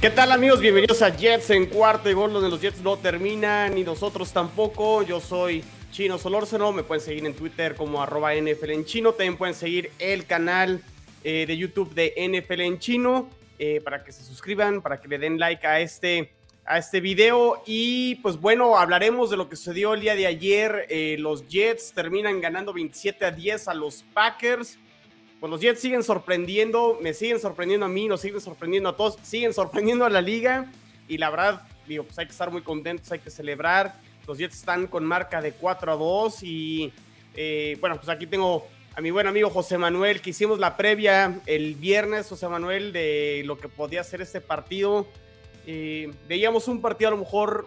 ¿Qué tal amigos? Bienvenidos a Jets en cuarto y gol donde los Jets no terminan y nosotros tampoco. Yo soy Chino Solórzano, me pueden seguir en Twitter como arroba NFL en chino, también pueden seguir el canal eh, de YouTube de NFL en chino eh, para que se suscriban, para que le den like a este, a este video y pues bueno, hablaremos de lo que sucedió el día de ayer. Eh, los Jets terminan ganando 27 a 10 a los Packers pues los Jets siguen sorprendiendo, me siguen sorprendiendo a mí, nos siguen sorprendiendo a todos, siguen sorprendiendo a la liga y la verdad, digo, pues hay que estar muy contentos, hay que celebrar. Los Jets están con marca de 4 a 2 y eh, bueno, pues aquí tengo a mi buen amigo José Manuel, que hicimos la previa el viernes, José Manuel, de lo que podía ser este partido. Eh, veíamos un partido a lo mejor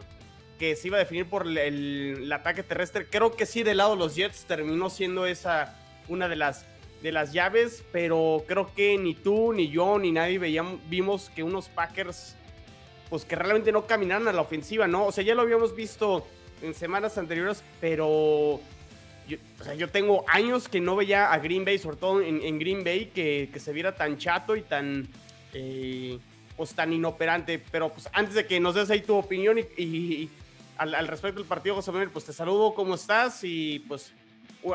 que se iba a definir por el, el, ataque terrestre. Creo que sí, del lado de los Jets terminó siendo esa una de las de las llaves, pero creo que ni tú, ni yo, ni nadie veíamos, vimos que unos Packers, pues que realmente no caminaran a la ofensiva, ¿no? O sea, ya lo habíamos visto en semanas anteriores, pero yo, o sea, yo tengo años que no veía a Green Bay, sobre todo en, Green Bay, que, que, se viera tan chato y tan, eh, pues tan inoperante. Pero pues antes de que nos des ahí tu opinión y, y al, al, respecto del partido, José Manuel, pues te saludo, ¿cómo estás? Y pues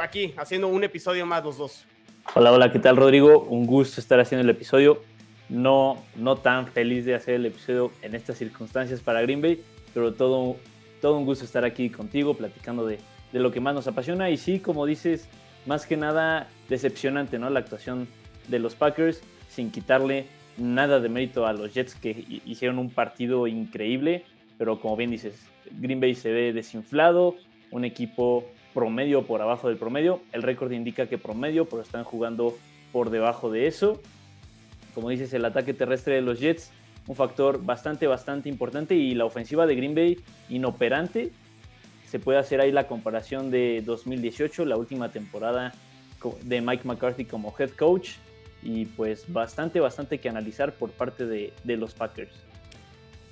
aquí haciendo un episodio más los dos. Hola, hola, ¿qué tal Rodrigo? Un gusto estar haciendo el episodio. No, no tan feliz de hacer el episodio en estas circunstancias para Green Bay, pero todo, todo un gusto estar aquí contigo platicando de, de lo que más nos apasiona. Y sí, como dices, más que nada decepcionante, ¿no? La actuación de los Packers, sin quitarle nada de mérito a los Jets que hicieron un partido increíble, pero como bien dices, Green Bay se ve desinflado, un equipo promedio por abajo del promedio. El récord indica que promedio, pero están jugando por debajo de eso. Como dices, el ataque terrestre de los Jets, un factor bastante, bastante importante. Y la ofensiva de Green Bay, inoperante. Se puede hacer ahí la comparación de 2018, la última temporada de Mike McCarthy como head coach. Y pues bastante, bastante que analizar por parte de, de los Packers.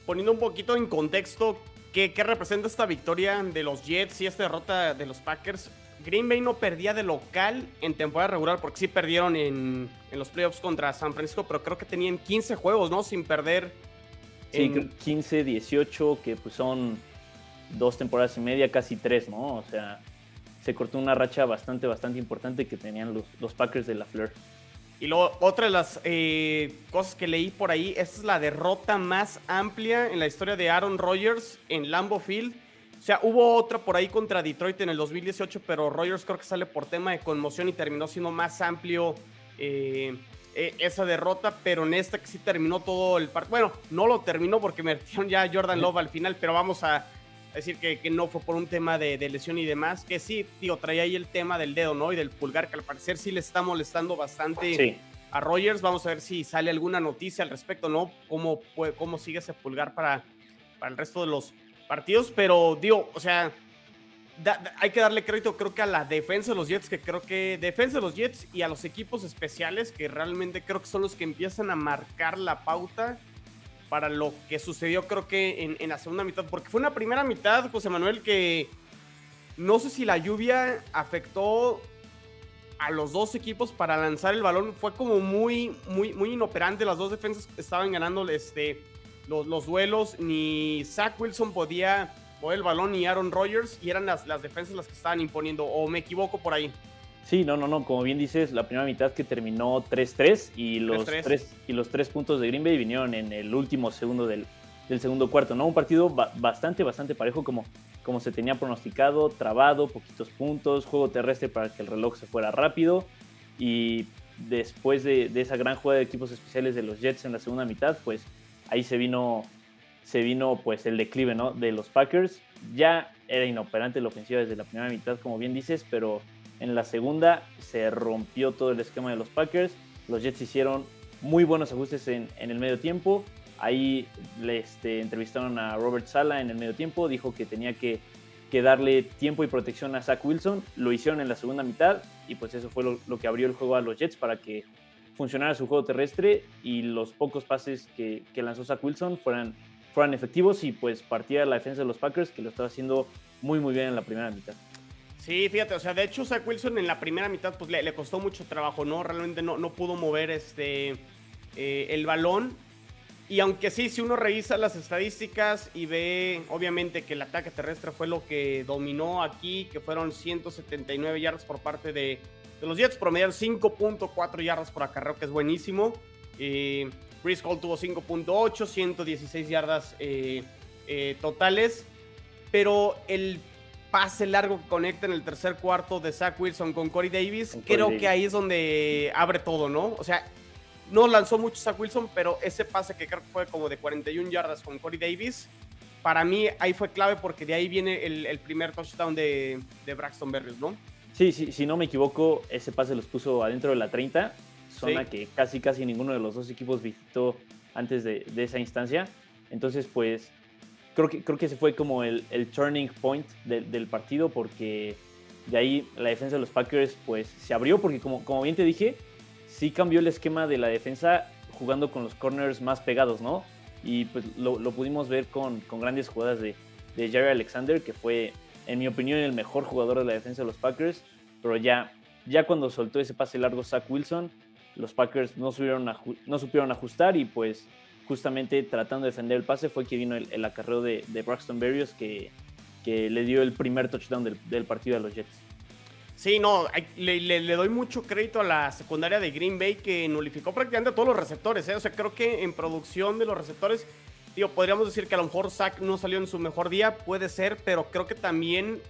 Poniendo un poquito en contexto, ¿Qué, representa esta victoria de los Jets y esta derrota de los Packers? Green Bay no perdía de local en temporada regular, porque sí perdieron en, los playoffs contra San Francisco, pero creo que tenían 15 juegos, ¿no? Sin perder. Sí, 15, 18, que pues son dos temporadas y media, casi tres, ¿no? O sea, se cortó una racha bastante, bastante importante que tenían los, los Packers de la Fleur. Y luego, otra de las eh, cosas que leí por ahí, esta es la derrota más amplia en la historia de Aaron Rodgers en Lambeau Field. O sea, hubo otra por ahí contra Detroit en el 2018, pero Rodgers creo que sale por tema de conmoción y terminó siendo más amplio eh, eh, esa derrota, pero en esta que sí terminó todo el partido. Bueno, no lo terminó porque metieron ya a Jordan Love al final, pero vamos a, decir que, que, no fue por un tema de, de, lesión y demás, que sí, tío, traía ahí el tema del dedo, ¿no? Y del pulgar, que al parecer sí le está molestando bastante a Rogers. Vamos a ver si sale alguna noticia al respecto, ¿no? Cómo, cómo sigue ese pulgar para, para el resto de los partidos, pero digo, o sea, hay que darle crédito creo que a la defensa de los Jets, que creo que defensa de los Jets y a los equipos especiales, que realmente creo que son los que empiezan a marcar la pauta para lo que sucedió creo que en, la segunda mitad, porque fue una primera mitad, José Manuel, que no sé si la lluvia afectó a los dos equipos para lanzar el balón, fue como muy, muy, muy inoperante, las dos defensas estaban ganando este, los, los duelos, ni Zach Wilson podía mover el balón, ni Aaron Rodgers, y eran las, las defensas las que estaban imponiendo, o me equivoco por ahí. Sí, no, no, no. Como bien dices, la primera mitad que terminó 3-3 y, los 3 -3. y los tres puntos de Green Bay vinieron en el último segundo del, del segundo cuarto, ¿no? Un partido bastante, bastante parejo como, como se tenía pronosticado, trabado, poquitos puntos, juego terrestre para que el reloj se fuera rápido y después de, de, esa gran jugada de equipos especiales de los Jets en la segunda mitad, pues ahí se vino, se vino pues el declive, ¿no? De los Packers. Ya era inoperante la ofensiva desde la primera mitad, como bien dices, pero en la segunda se rompió todo el esquema de los Packers. Los Jets hicieron muy buenos ajustes en, el medio tiempo. Ahí le este, entrevistaron a Robert Sala en el medio tiempo. Dijo que tenía que, darle tiempo y protección a Zach Wilson. Lo hicieron en la segunda mitad y pues eso fue lo, que abrió el juego a los Jets para que funcionara su juego terrestre y los pocos pases que, que lanzó Zach Wilson fueran, fueran efectivos y pues partía la defensa de los Packers que lo estaba haciendo muy muy bien en la primera mitad. Sí, fíjate, o sea, de hecho Zach Wilson en la primera mitad pues le, costó mucho trabajo, ¿no? Realmente no, no pudo mover este eh, el balón. Y aunque sí, si uno revisa las estadísticas y ve, obviamente, que el ataque terrestre fue lo que dominó aquí, que fueron 179 yardas por parte de, los Jets, promediaron 5.4 yardas por acarreo, que es buenísimo. Eh, Hall tuvo 5.8, 116 yardas eh, eh, totales. Pero el pase largo que conecta en el tercer cuarto de Zach Wilson con Corey Davis, creo que ahí es donde abre todo, ¿no? O sea, no lanzó mucho Zach Wilson, pero ese pase que creo que fue como de 41 yardas con Corey Davis, para mí ahí fue clave porque de ahí viene el, primer touchdown de, de, Braxton Berrios, ¿no? Sí, sí, si no me equivoco, ese pase los puso adentro de la 30, zona que casi casi ninguno de los dos equipos visitó antes de, esa instancia. Entonces, pues, creo que, creo que ese fue como el, turning point del partido porque de ahí la defensa de los Packers pues se abrió porque como, como bien te dije, sí cambió el esquema de la defensa jugando con los corners más pegados, ¿no? Y pues lo, pudimos ver con, grandes jugadas de, de, Jerry Alexander, que fue, en mi opinión, el mejor jugador de la defensa de los Packers. Pero ya, ya cuando soltó ese pase largo Zach Wilson, los Packers no supieron, no supieron ajustar y pues justamente tratando de defender el pase fue que vino el, acarreo de, Braxton Berrios que, que, le dio el primer touchdown del, del partido a los Jets. Sí, no, le, doy mucho crédito a la secundaria de Green Bay que nulificó prácticamente a todos los receptores. ¿eh? O sea, creo que en producción de los receptores, digo, podríamos decir que a lo mejor Zach no salió en su mejor día, puede ser, pero creo que también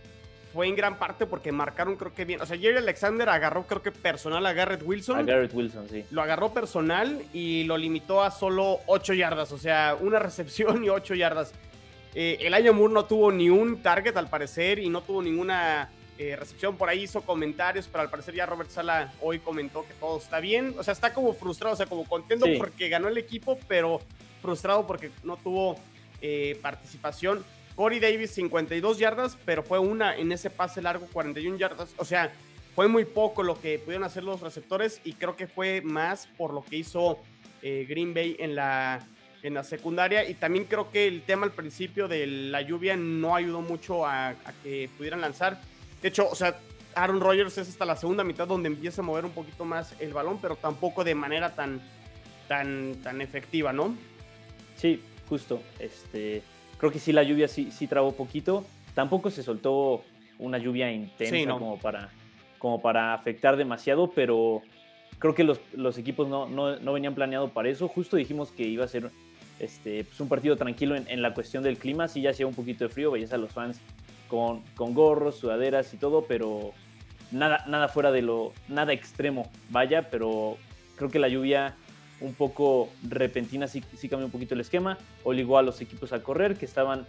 fue en gran parte porque marcaron, creo que bien. O sea, Jerry Alexander agarró, creo que personal a Garrett Wilson. A Garrett Wilson, sí. Lo agarró personal y lo limitó a solo 8 yardas. O sea, una recepción y 8 yardas. Eh, el año Moore no tuvo ni un target al parecer y no tuvo ninguna eh, recepción. Por ahí hizo comentarios, pero al parecer ya Robert Sala hoy comentó que todo está bien. O sea, está como frustrado, o sea, como contento porque ganó el equipo, pero frustrado porque no tuvo eh, participación. Corey Davis 52 yardas, pero fue una en ese pase largo 41 yardas. O sea, fue muy poco lo que pudieron hacer los receptores y creo que fue más por lo que hizo eh, Green Bay en la, en la secundaria. Y también creo que el tema al principio de la lluvia no ayudó mucho a que pudieran lanzar. De hecho, o sea, Aaron Rodgers es hasta la segunda mitad donde empieza a mover un poquito más el balón, pero tampoco de manera tan, tan, tan efectiva, ¿no? Sí, justo. Este, creo que sí la lluvia sí, sí trabó poquito. Tampoco se soltó una lluvia intensa como, para, como para afectar demasiado, pero creo que los, los equipos no, no, no, venían planeado para eso. Justo dijimos que iba a ser este, pues un partido tranquilo en, en, la cuestión del clima. Sí, ya hacía un poquito de frío, veías a los fans con, con gorros, sudaderas y todo, pero nada, nada fuera de lo, nada extremo, vaya, pero creo que la lluvia un poco repentina sí, sí cambió un poquito el esquema, obligó a los equipos a correr, que estaban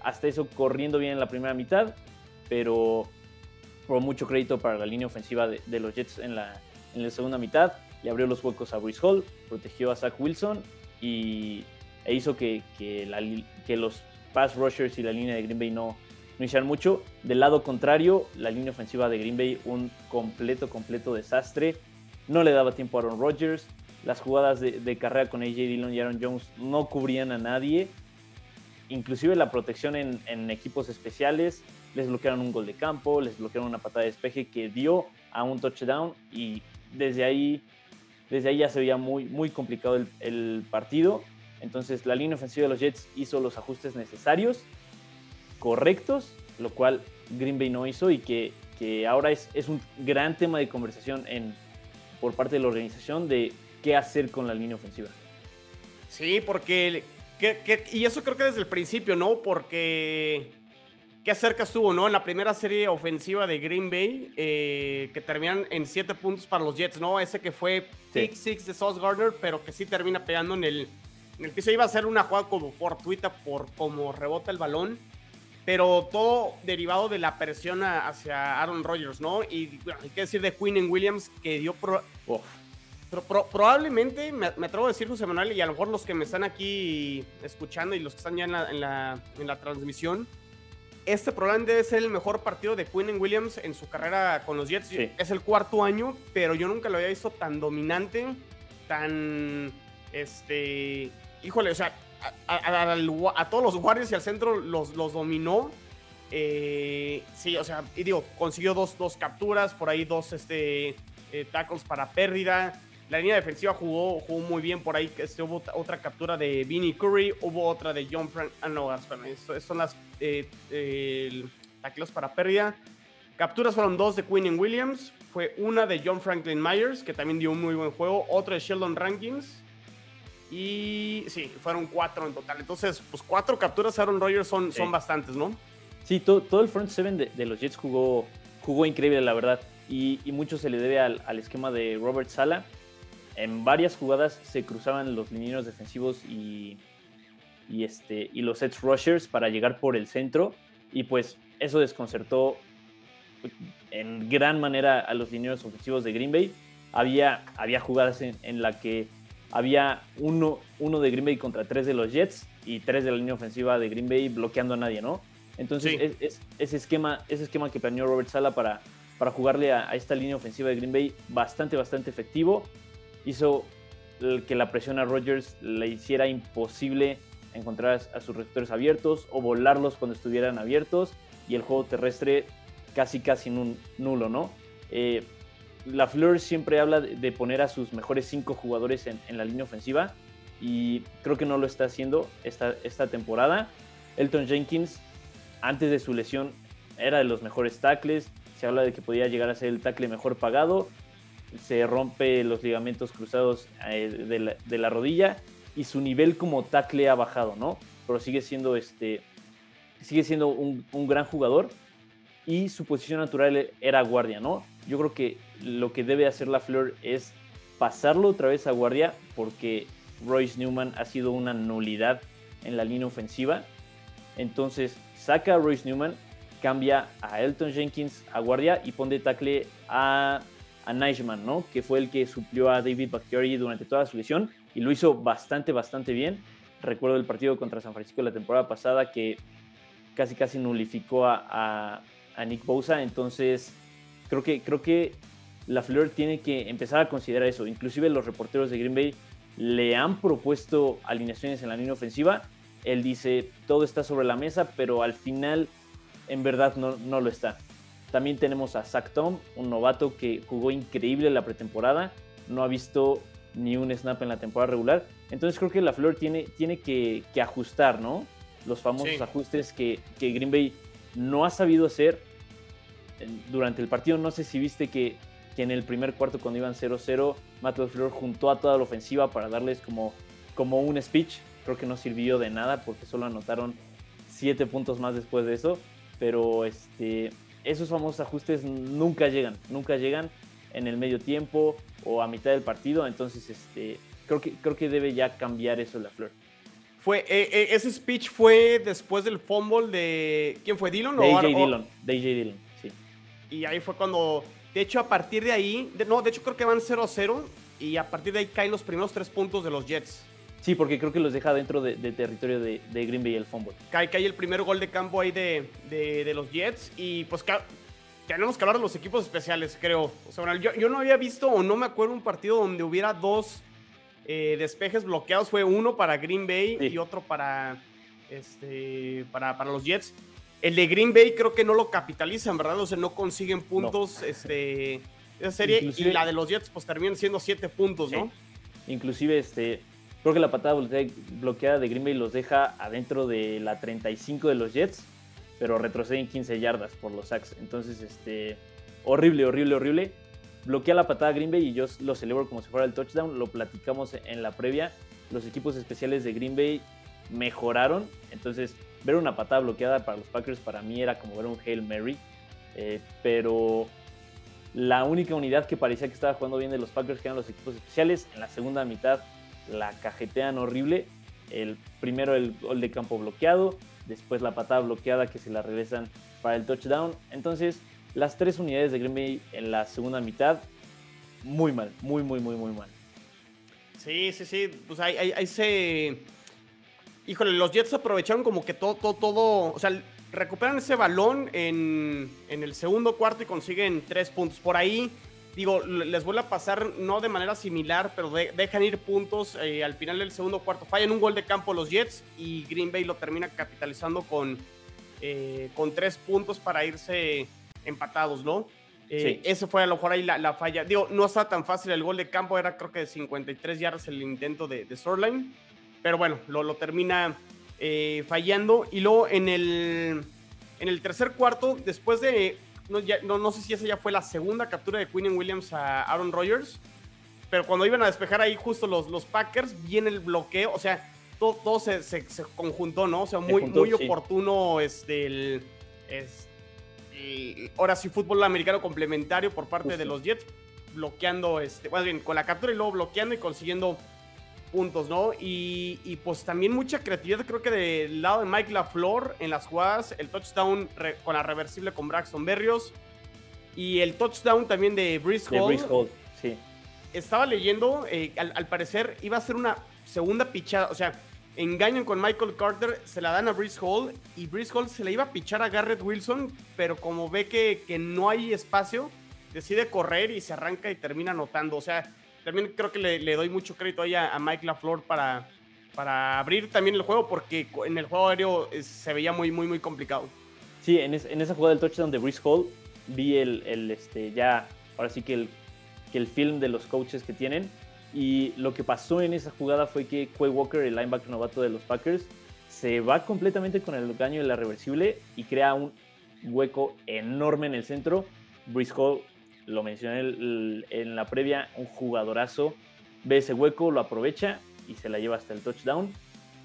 hasta eso corriendo bien en la primera mitad, pero por mucho crédito para la línea ofensiva de, los Jets en la, en la segunda mitad, le abrió los huecos a Bruce Hall, protegió a Zach Wilson y, e hizo que, que, los pass rushers y la línea de Green Bay no, no hicieron mucho. Del lado contrario, la línea ofensiva de Green Bay, un completo, completo desastre. No le daba tiempo a Aaron Rodgers. Las jugadas de, carrera con AJ Dillon y Aaron Jones no cubrían a nadie. Inclusive la protección en, equipos especiales. Les bloquearon un gol de campo, les bloquearon una patada de despeje que dio a un touchdown y desde ahí, desde ahí ya se veía muy, muy complicado el, el partido. Entonces la línea ofensiva de los Jets hizo los ajustes necesarios correctos, lo cual Green Bay no hizo y que, que ahora es, es, un gran tema de conversación en, por parte de la organización de qué hacer con la línea ofensiva. Sí, porque... y eso creo que desde el principio, ¿no? Porque... Qué cerca estuvo, ¿no? En la primera serie ofensiva de Green Bay, eh, que terminan en 7 puntos para los Jets, ¿no? Ese que fue pick 6 de Sauce Gardner, pero que sí termina pegando en el, en el piso. Iba a ser una jugada como fortuita por cómo rebota el balón pero todo derivado de la presión hacia Aaron Rodgers, ¿no? Y hay que decir de Quinn Williams que dio... Pro, probablemente, me, atrevo a decir, José Manuel, y a lo mejor los que me están aquí escuchando y los que están ya en la, en la, transmisión, este probablemente debe ser el mejor partido de Quinn en Williams en su carrera con los Jets. Es el cuarto año, pero yo nunca lo había visto tan dominante, tan... Este... Híjole, o sea, a, todos los guardias y al centro los, los dominó. Eh, sí, o sea, y digo, consiguió dos, dos capturas, por ahí dos este, eh, tackles para pérdida. La línea defensiva jugó, jugó muy bien por ahí. Este, hubo otra captura de Vinnie Curry, hubo otra de John Frank. Ah, no, son las eh, tacleos para pérdida. Capturas fueron dos de Quinn Williams. Fue una de John Franklin Myers, que también dio un muy buen juego. Otra de Sheldon Rankins. Y sí, fueron cuatro en total. Entonces, pues cuatro capturas Aaron Rodgers son, son bastantes, ¿no? Sí, todo, todo el front seven de, los Jets jugó, jugó increíble, la verdad. Y, mucho se le debe al, esquema de Robert Sala. En varias jugadas se cruzaban los linieros defensivos y, y, este, y los edge rushers para llegar por el centro. Y pues eso desconcertó en gran manera a los linieros ofensivos de Green Bay. Había, había jugadas en, en la que había uno, uno de Green Bay contra tres de los Jets y tres de la línea ofensiva de Green Bay bloqueando a nadie, ¿no? Entonces, es, ese, esquema, ese esquema que planeó Robert Sala para, para jugarle a, esta línea ofensiva de Green Bay, bastante, bastante efectivo. Hizo que la presión a Rodgers le hiciera imposible encontrar a sus receptores abiertos o volarlos cuando estuvieran abiertos y el juego terrestre casi, casi nulo, ¿no? Eh, la Fleur siempre habla de, poner a sus mejores cinco jugadores en, la línea ofensiva y creo que no lo está haciendo esta, esta temporada. Elton Jenkins, antes de su lesión, era de los mejores tackles. Se habla de que podía llegar a ser el tackle mejor pagado. Se rompe los ligamentos cruzados eh, de, la, rodilla y su nivel como tackle ha bajado, ¿no? Pero sigue siendo, este, sigue siendo un, gran jugador y su posición natural era guardia, ¿no? Yo creo que lo que debe hacer la Fleur es pasarlo otra vez a guardia porque Royce Newman ha sido una nulidad en la línea ofensiva. Entonces saca a Royce Newman, cambia a Elton Jenkins a guardia y pone tackle a, a Neichman, ¿no? que fue el que suplió a David Bakhtiari durante toda su lesión y lo hizo bastante, bastante bien. Recuerdo el partido contra San Francisco la temporada pasada que casi casi nulificó a, a Nick Bosa. Entonces creo que, creo que la Fleur tiene que empezar a considerar eso. Inclusive los reporteros de Green Bay le han propuesto alineaciones en la línea ofensiva. Él dice, todo está sobre la mesa, pero al final en verdad no, no lo está. También tenemos a Zach Tom, un novato que jugó increíble la pretemporada, no ha visto ni un snap en la temporada regular. Entonces creo que la Fleur tiene, tiene que, ajustar, ¿no? Los famosos ajustes que, que Green Bay no ha sabido hacer durante el partido. No sé si viste que, en el primer cuarto, cuando iban 0-0, Matt LaFleur juntó a toda la ofensiva para darles como, como un speech. Creo que no sirvió de nada porque solo anotaron 7 puntos más después de eso. Pero este, esos famosos ajustes nunca llegan, nunca llegan en el medio tiempo o a mitad del partido. Entonces, este, creo, que, creo que debe ya cambiar eso LaFleur. Fue, eh, eh, ese speech fue después del fumble de. ¿Quién fue? ¿Dillon? De AJ Dillon. De AJ Dillon, sí. Y ahí fue cuando. De hecho, a partir de ahí. no, de hecho, creo que van 0-0. Y a partir de ahí caen los primeros tres puntos de los Jets. Sí, porque creo que los deja dentro de, territorio de, Green Bay el fumble. Cae, cae el primer gol de campo ahí de, de los Jets. Y pues tenemos que hablar de los equipos especiales, creo. O sea, yo, yo no había visto o no me acuerdo un partido donde hubiera dos eh, despejes bloqueados fue uno para Green Bay y otro para, este, para, para, los Jets. El de Green Bay creo que no lo capitalizan, ¿verdad? O sea, no consiguen puntos este, esa serie. y la de los Jets pues terminan siendo siete puntos, ¿no? Inclusive, este, creo que la patada bloqueada de Green Bay los deja adentro de la 35 de los Jets, pero retroceden 15 yardas por los sacks. Entonces, este, horrible, horrible, horrible bloquea la patada Green Bay y yo lo celebro como si fuera el touchdown. Lo platicamos en la previa. Los equipos especiales de Green Bay mejoraron. Entonces, ver una patada bloqueada para los Packers para mí era como ver un Hail Mary. Eh, pero la única unidad que parecía que estaba jugando bien de los Packers, eran los equipos especiales, en la segunda mitad la cajetean horrible. El primero el gol de campo bloqueado, después la patada bloqueada que se la regresan para el touchdown. Entonces, las tres unidades de Green Bay en la segunda mitad, muy mal, muy, muy, muy, muy mal. Sí, sí, sí. Pues ahí, ahí, se. Híjole, los Jets aprovecharon como que todo, todo, todo. O sea, recuperan ese balón en, el segundo cuarto y consiguen tres puntos. Por ahí, digo, les vuelve a pasar no de manera similar, pero dejan ir puntos eh, al final del segundo cuarto. Fallan un gol de campo los Jets y Green Bay lo termina capitalizando con, eh, con tres puntos para irse empatados, ¿no? Eh, Ese fue a lo mejor ahí la, falla. Digo, no está tan fácil el gol de campo, era creo que de 53 yardas el intento de, de. Pero bueno, lo, lo termina fallando. Y luego en el, en el tercer cuarto, después de. No, no, no, sé si esa ya fue la segunda captura de Quinn Williams a Aaron Rodgers. Pero cuando iban a despejar ahí justo los, los Packers, viene el bloqueo. O sea, todo, todo se, se, conjuntó, ¿no? O sea, muy, muy oportuno este, el, ahora sí, fútbol americano complementario por parte de los Jets, bloqueando, este, más bien, con la captura y luego bloqueando y consiguiendo puntos, ¿no? Y, pues también mucha creatividad, creo que del lado de Mike LaFleur en las jugadas, el touchdown con la reversible con Braxton Berrios y el touchdown también de Brice Hall. sí. Estaba leyendo, eh, al, parecer iba a ser una segunda pichada, o sea, engañan con Michael Carter, se la dan a Brice Hall y Brice Hall se la iba a pichar a Garrett Wilson, pero como ve que, que no hay espacio, decide correr y se arranca y termina anotando, o sea también creo que le, doy mucho crédito ahí a, Mike LaFleur para, para abrir también el juego, porque en el juego aéreo se veía muy, muy, muy complicado. Sí, en, esa jugada del touchdown de Brice Hall, vi el, el, este, ya, ahora sí que el, que el film de los coaches que tienen. Y lo que pasó en esa jugada fue que Quay Walker, el linebacker novato de los Packers, se va completamente con el daño de la reversible y crea un hueco enorme en el centro. Brice Hall lo mencioné en la previa, un jugadorazo, ve ese hueco, lo aprovecha y se la lleva hasta el touchdown.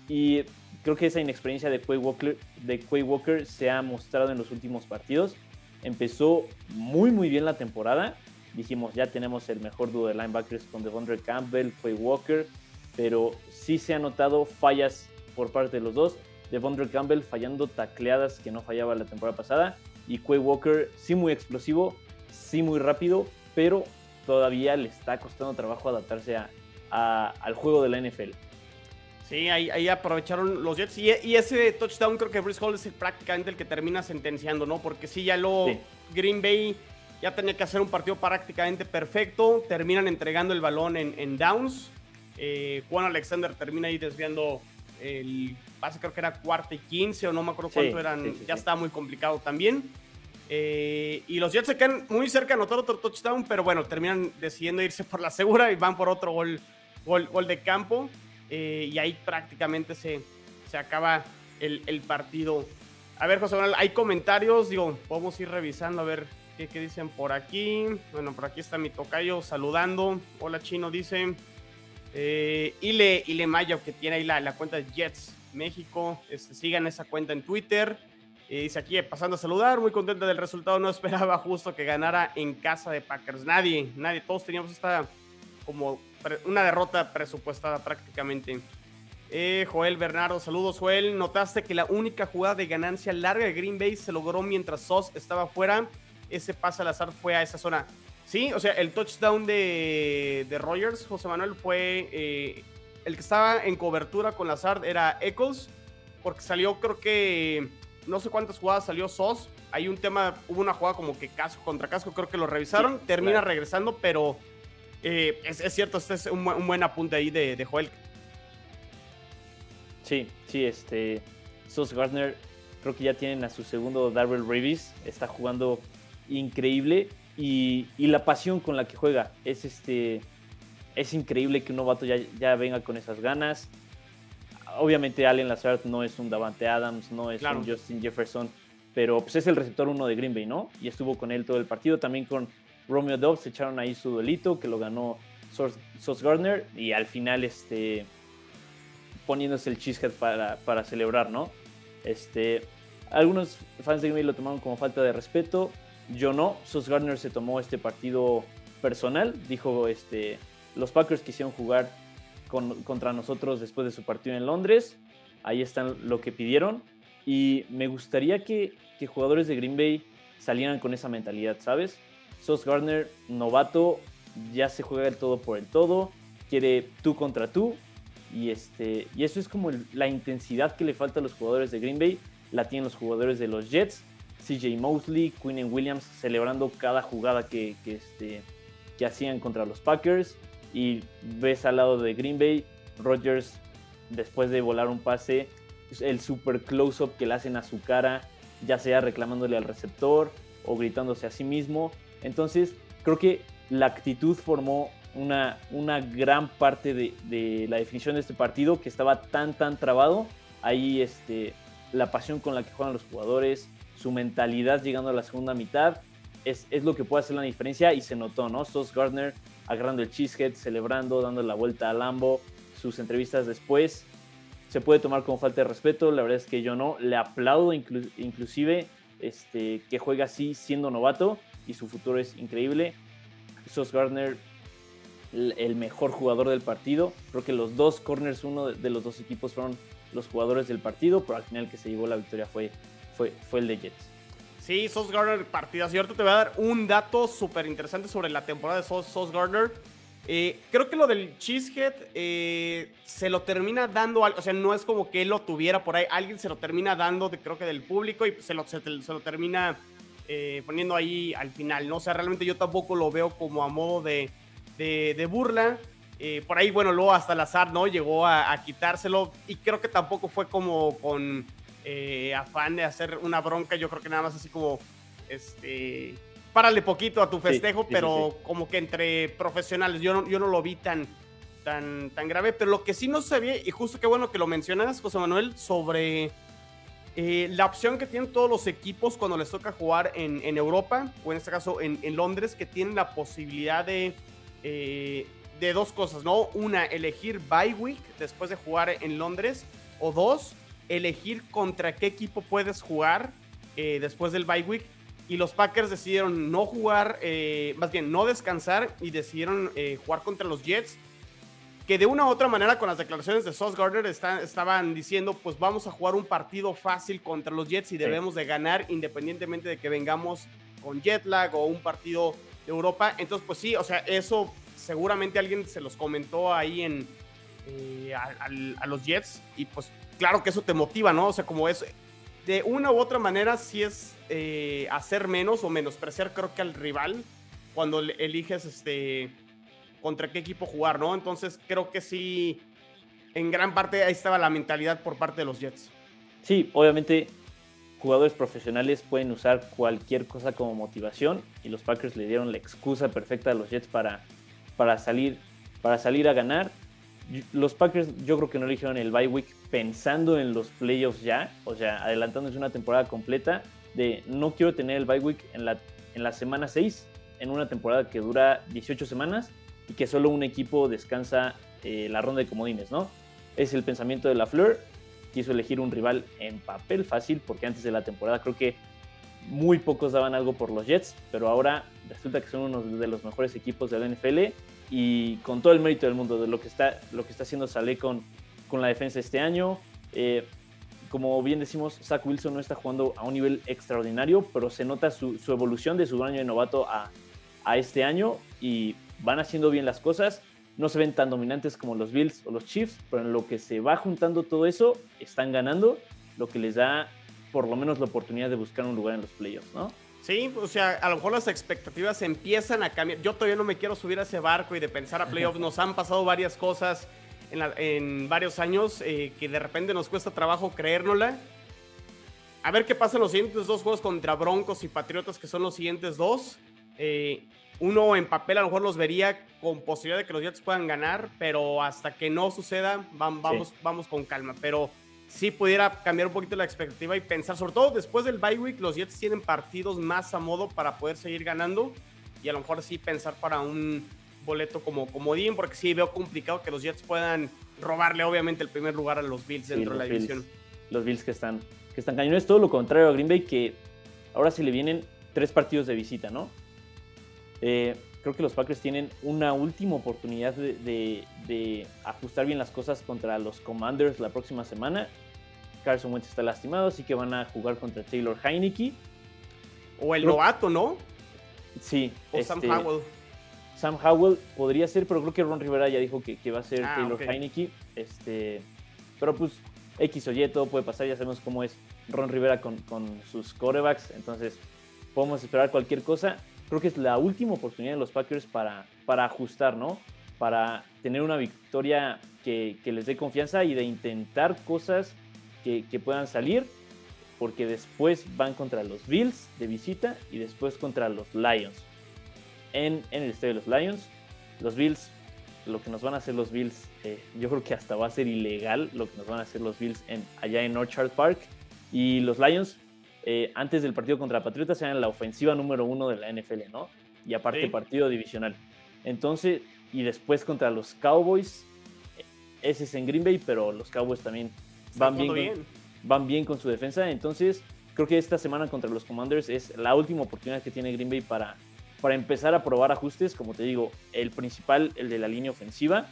Y creo que esa inexperiencia de Quay Walker, de Quay Walker se ha mostrado en los últimos partidos. Empezó muy muy bien la temporada. Dijimos, ya tenemos el mejor dúo de linebackers con Devondre Campbell, Quay Walker, pero sí se han notado fallas por parte de los dos. Devondre Campbell fallando tacleadas que no fallaba la temporada pasada y Quay Walker sí muy explosivo, sí muy rápido, pero todavía le está costando trabajo adaptarse a, al juego de la NFL. Sí, ahí, aprovecharon los Jets. Y, ese touchdown creo que Bruce Hall es prácticamente el que termina sentenciando, ¿no? Porque sí, ya lo Green Bay ya tenía que hacer un partido prácticamente perfecto. Terminan entregando el balón en, downs. Eh, Juan Alexander termina ahí desviando el pase, creo que era cuarta y quince o no me acuerdo cuánto eran. ya estaba muy complicado también. Eh, y los Jets se quedan muy cerca de anotar otro touchdown, pero bueno, terminan decidiendo irse por la segura y van por otro gol, gol, de campo. Eh, y ahí prácticamente se, se acaba el, el, partido. A ver, José Manuel, hay comentarios, digo, podemos ir revisando a ver qué, qué, dicen por aquí. Bueno, por aquí está mi tocayo saludando. Hola, Chino, dice. Eh, Ile, Ile Mayo, que tiene ahí la, la cuenta de Jets México. Este, sigan esa cuenta en Twitter. Y dice aquí, pasando a saludar, muy contenta del resultado, no esperaba justo que ganara en casa de Packers. Nadie, nadie, todos teníamos esta como una derrota presupuestada prácticamente. Eh, Joel Bernardo, saludos Joel. Notaste que la única jugada de ganancia larga de Green Bay se logró mientras Sos estaba fuera. Ese pase al azar fue a esa zona. Sí, o sea, el touchdown de, de Rogers, José Manuel, fue eh, el que estaba en cobertura con Lazard, era Eccles, porque salió creo que no sé cuántas jugadas salió Sos. Hay un tema, hubo una jugada como que casco contra casco, creo que lo revisaron, termina regresando, pero eh, es, cierto, este es un, buen apunte ahí de, Joel. Sí, sí, este. Sos Gardner, creo que ya tienen a su segundo Darrell Reeves, está jugando increíble y, la pasión con la que juega es este. Es increíble que un novato ya, ya venga con esas ganas obviamente Allen Lazard no es un Davante Adams, no es un Justin Jefferson, pero pues es el receptor uno de Green Bay, ¿no? Y estuvo con él todo el partido, también con Romeo Dobbs echaron ahí su duelito que lo ganó Sos Gardner y al final este poniéndose el cheesehead para, para celebrar, ¿no? Este, algunos fans de Green Bay lo tomaron como falta de respeto, yo no, Sos Gardner se tomó este partido personal, dijo este, los Packers quisieron jugar contra nosotros después de su partido en Londres. Ahí están lo que pidieron. Y me gustaría que, jugadores de Green Bay salieran con esa mentalidad, ¿sabes? Sos Gardner, novato, ya se juega el todo por el todo, quiere tú contra tú. Y, este, y eso es como la intensidad que le falta a los jugadores de Green Bay, la tienen los jugadores de los Jets. CJ Mosley, Quinn Williams celebrando cada jugada que, que, este, que hacían contra los Packers y ves al lado de Green Bay, Rodgers después de volar un pase, el super close-up que le hacen a su cara, ya sea reclamándole al receptor o gritándose a sí mismo. Entonces, creo que la actitud formó una, una gran parte de, la definición de este partido que estaba tan, tan trabado. Ahí este, la pasión con la que juegan los jugadores, su mentalidad llegando a la segunda mitad, es, es lo que puede hacer la diferencia y se notó, ¿no? Sos Gardner agarrando el cheesehead, celebrando, dando la vuelta a Lambo, sus entrevistas después. Se puede tomar como falta de respeto, la verdad es que yo no. Le aplaudo inclusive este, que juega así siendo novato y su futuro es increíble. Sos Gardner, el mejor jugador del partido. Creo que los dos corners, uno de los dos equipos fueron los jugadores del partido, pero al final que se llevó la victoria fue, fue, fue el de Jets. Sí, Sos Gardner partidas. Y ahorita te voy a dar un dato súper interesante sobre la temporada de Sos, Gardner. Eh, creo que lo del Cheesehead eh, se lo termina dando, o sea, no es como que él lo tuviera por ahí, alguien se lo termina dando, creo que del público, y se lo, se, lo termina eh, poniendo ahí al final, ¿no? O sea, realmente yo tampoco lo veo como a modo de, de, burla. por ahí, bueno, luego hasta el azar, ¿no? Llegó a, quitárselo, y creo que tampoco fue como con eh, afán de hacer una bronca, yo creo que nada más así como, este, párale poquito a tu festejo, pero como que entre profesionales, yo no, yo no lo vi tan, tan, tan grave, pero lo que sí no sabía, y justo qué bueno que lo mencionas, José Manuel, sobre eh, la opción que tienen todos los equipos cuando les toca jugar en, en Europa, o en este caso en, en, Londres, que tienen la posibilidad de... Eh, de dos cosas, ¿no? Una, elegir bye week después de jugar en Londres. O dos, elegir contra qué equipo puedes jugar eh, después del bye week. Y los Packers decidieron no jugar, eh, más bien no descansar y decidieron eh, jugar contra los Jets. Que de una u otra manera, con las declaraciones de Sauce Gardner, estaban diciendo: Pues vamos a jugar un partido fácil contra los Jets y debemos de ganar, independientemente de que vengamos con jet lag o un partido de Europa. Entonces, pues sí, o sea, eso seguramente alguien se los comentó ahí en, a, los Jets y pues claro que eso te motiva, ¿no? O sea, como es, de una u otra manera, si es eh, hacer menos o menospreciar, creo que al rival, cuando eliges este, contra qué equipo jugar, ¿no? Entonces, creo que sí, en gran parte ahí estaba la mentalidad por parte de los Jets. Sí, obviamente jugadores profesionales pueden usar cualquier cosa como motivación y los Packers le dieron la excusa perfecta a los Jets para, para, salir, para salir a ganar los Packers yo creo que no eligieron el bye week pensando en los playoffs ya, o sea, adelantándose una temporada completa de no quiero tener el bye week en la, en la semana 6, en una temporada que dura 18 semanas y que solo un equipo descansa eh, la ronda de comodines, ¿no? Es el pensamiento de la Fleur, quiso elegir un rival en papel fácil porque antes de la temporada creo que muy pocos daban algo por los Jets, pero ahora resulta que son uno de los mejores equipos de la NFL y con todo el mérito del mundo de lo que está, lo que está haciendo Saleh con, con la defensa este año. Eh, como bien decimos, Zach Wilson no está jugando a un nivel extraordinario, pero se nota su, su evolución de su año de novato a, a, este año y van haciendo bien las cosas. No se ven tan dominantes como los Bills o los Chiefs, pero en lo que se va juntando todo eso, están ganando, lo que les da por lo menos la oportunidad de buscar un lugar en los playoffs, ¿no? Sí, o sea, a lo mejor las expectativas empiezan a cambiar. Yo todavía no me quiero subir a ese barco y de pensar a playoffs. Nos han pasado varias cosas en, varios años eh, que de repente nos cuesta trabajo creérnosla. A ver qué pasa en los siguientes dos juegos contra Broncos y Patriotas, que son los siguientes dos. Eh, uno en papel a lo mejor los vería con posibilidad de que los Jets puedan ganar, pero hasta que no suceda, vamos, vamos con calma. Pero sí pudiera cambiar un poquito la expectativa y pensar, sobre todo después del bye week, los Jets tienen partidos más a modo para poder seguir ganando y a lo mejor sí pensar para un boleto como comodín, porque sí veo complicado que los Jets puedan robarle obviamente el primer lugar a los Bills dentro de la división. Los Bills que están, que están cañones, todo lo contrario a Green Bay, que ahora sí le vienen tres partidos de visita, ¿no? Eh, creo que los Packers tienen una última oportunidad de, ajustar bien las cosas contra los Commanders la próxima semana. Carson Wentz está lastimado, así que van a jugar contra Taylor Heineke. O el novato, ¿no? Sí. O Sam este, Howell. Sam Howell podría ser, pero creo que Ron Rivera ya dijo que, va a ser ah, Taylor Heineke. Este, pero pues X o Y, todo puede pasar, ya sabemos cómo es Ron Rivera con, con sus corebacks, entonces podemos esperar cualquier cosa creo que es la última oportunidad de los Packers para, para ajustar, ¿no? Para tener una victoria que, les dé confianza y de intentar cosas que, puedan salir, porque después van contra los Bills de visita y después contra los Lions. en, en el estadio de los Lions. Los Bills, lo que nos van a hacer los Bills, eh, yo creo que hasta va a ser ilegal lo que nos van a hacer los Bills en, allá en Orchard Park. Y los Lions, eh, antes del partido contra Patriotas, eran la ofensiva número uno de la NFL, ¿no? Y aparte partido divisional. Entonces, y después contra los Cowboys, ese es en Green Bay, pero los Cowboys también van bien, van bien con su defensa. Entonces, creo que esta semana contra los Commanders es la última oportunidad que tiene Green Bay para, para empezar a probar ajustes. Como te digo, el principal, el de la línea ofensiva.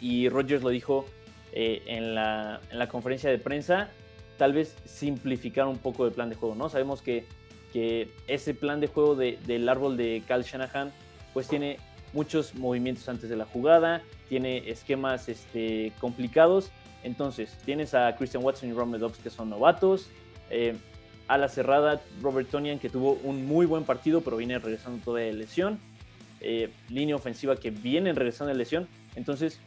Y Rodgers lo dijo eh, en, la, en, la, conferencia de prensa, tal vez simplificar un poco el plan de juego, ¿no? Sabemos que, que ese plan de juego de, del árbol de Cal Shanahan, pues tiene muchos movimientos antes de la jugada, tiene esquemas este, complicados. Entonces, tienes a Christian Watson y Romeo Dobbs que son novatos. Eh, a la cerrada, Robert Tonian que tuvo un muy buen partido, pero viene regresando toda de lesión. Eh, línea ofensiva que viene regresando de lesión. Entonces,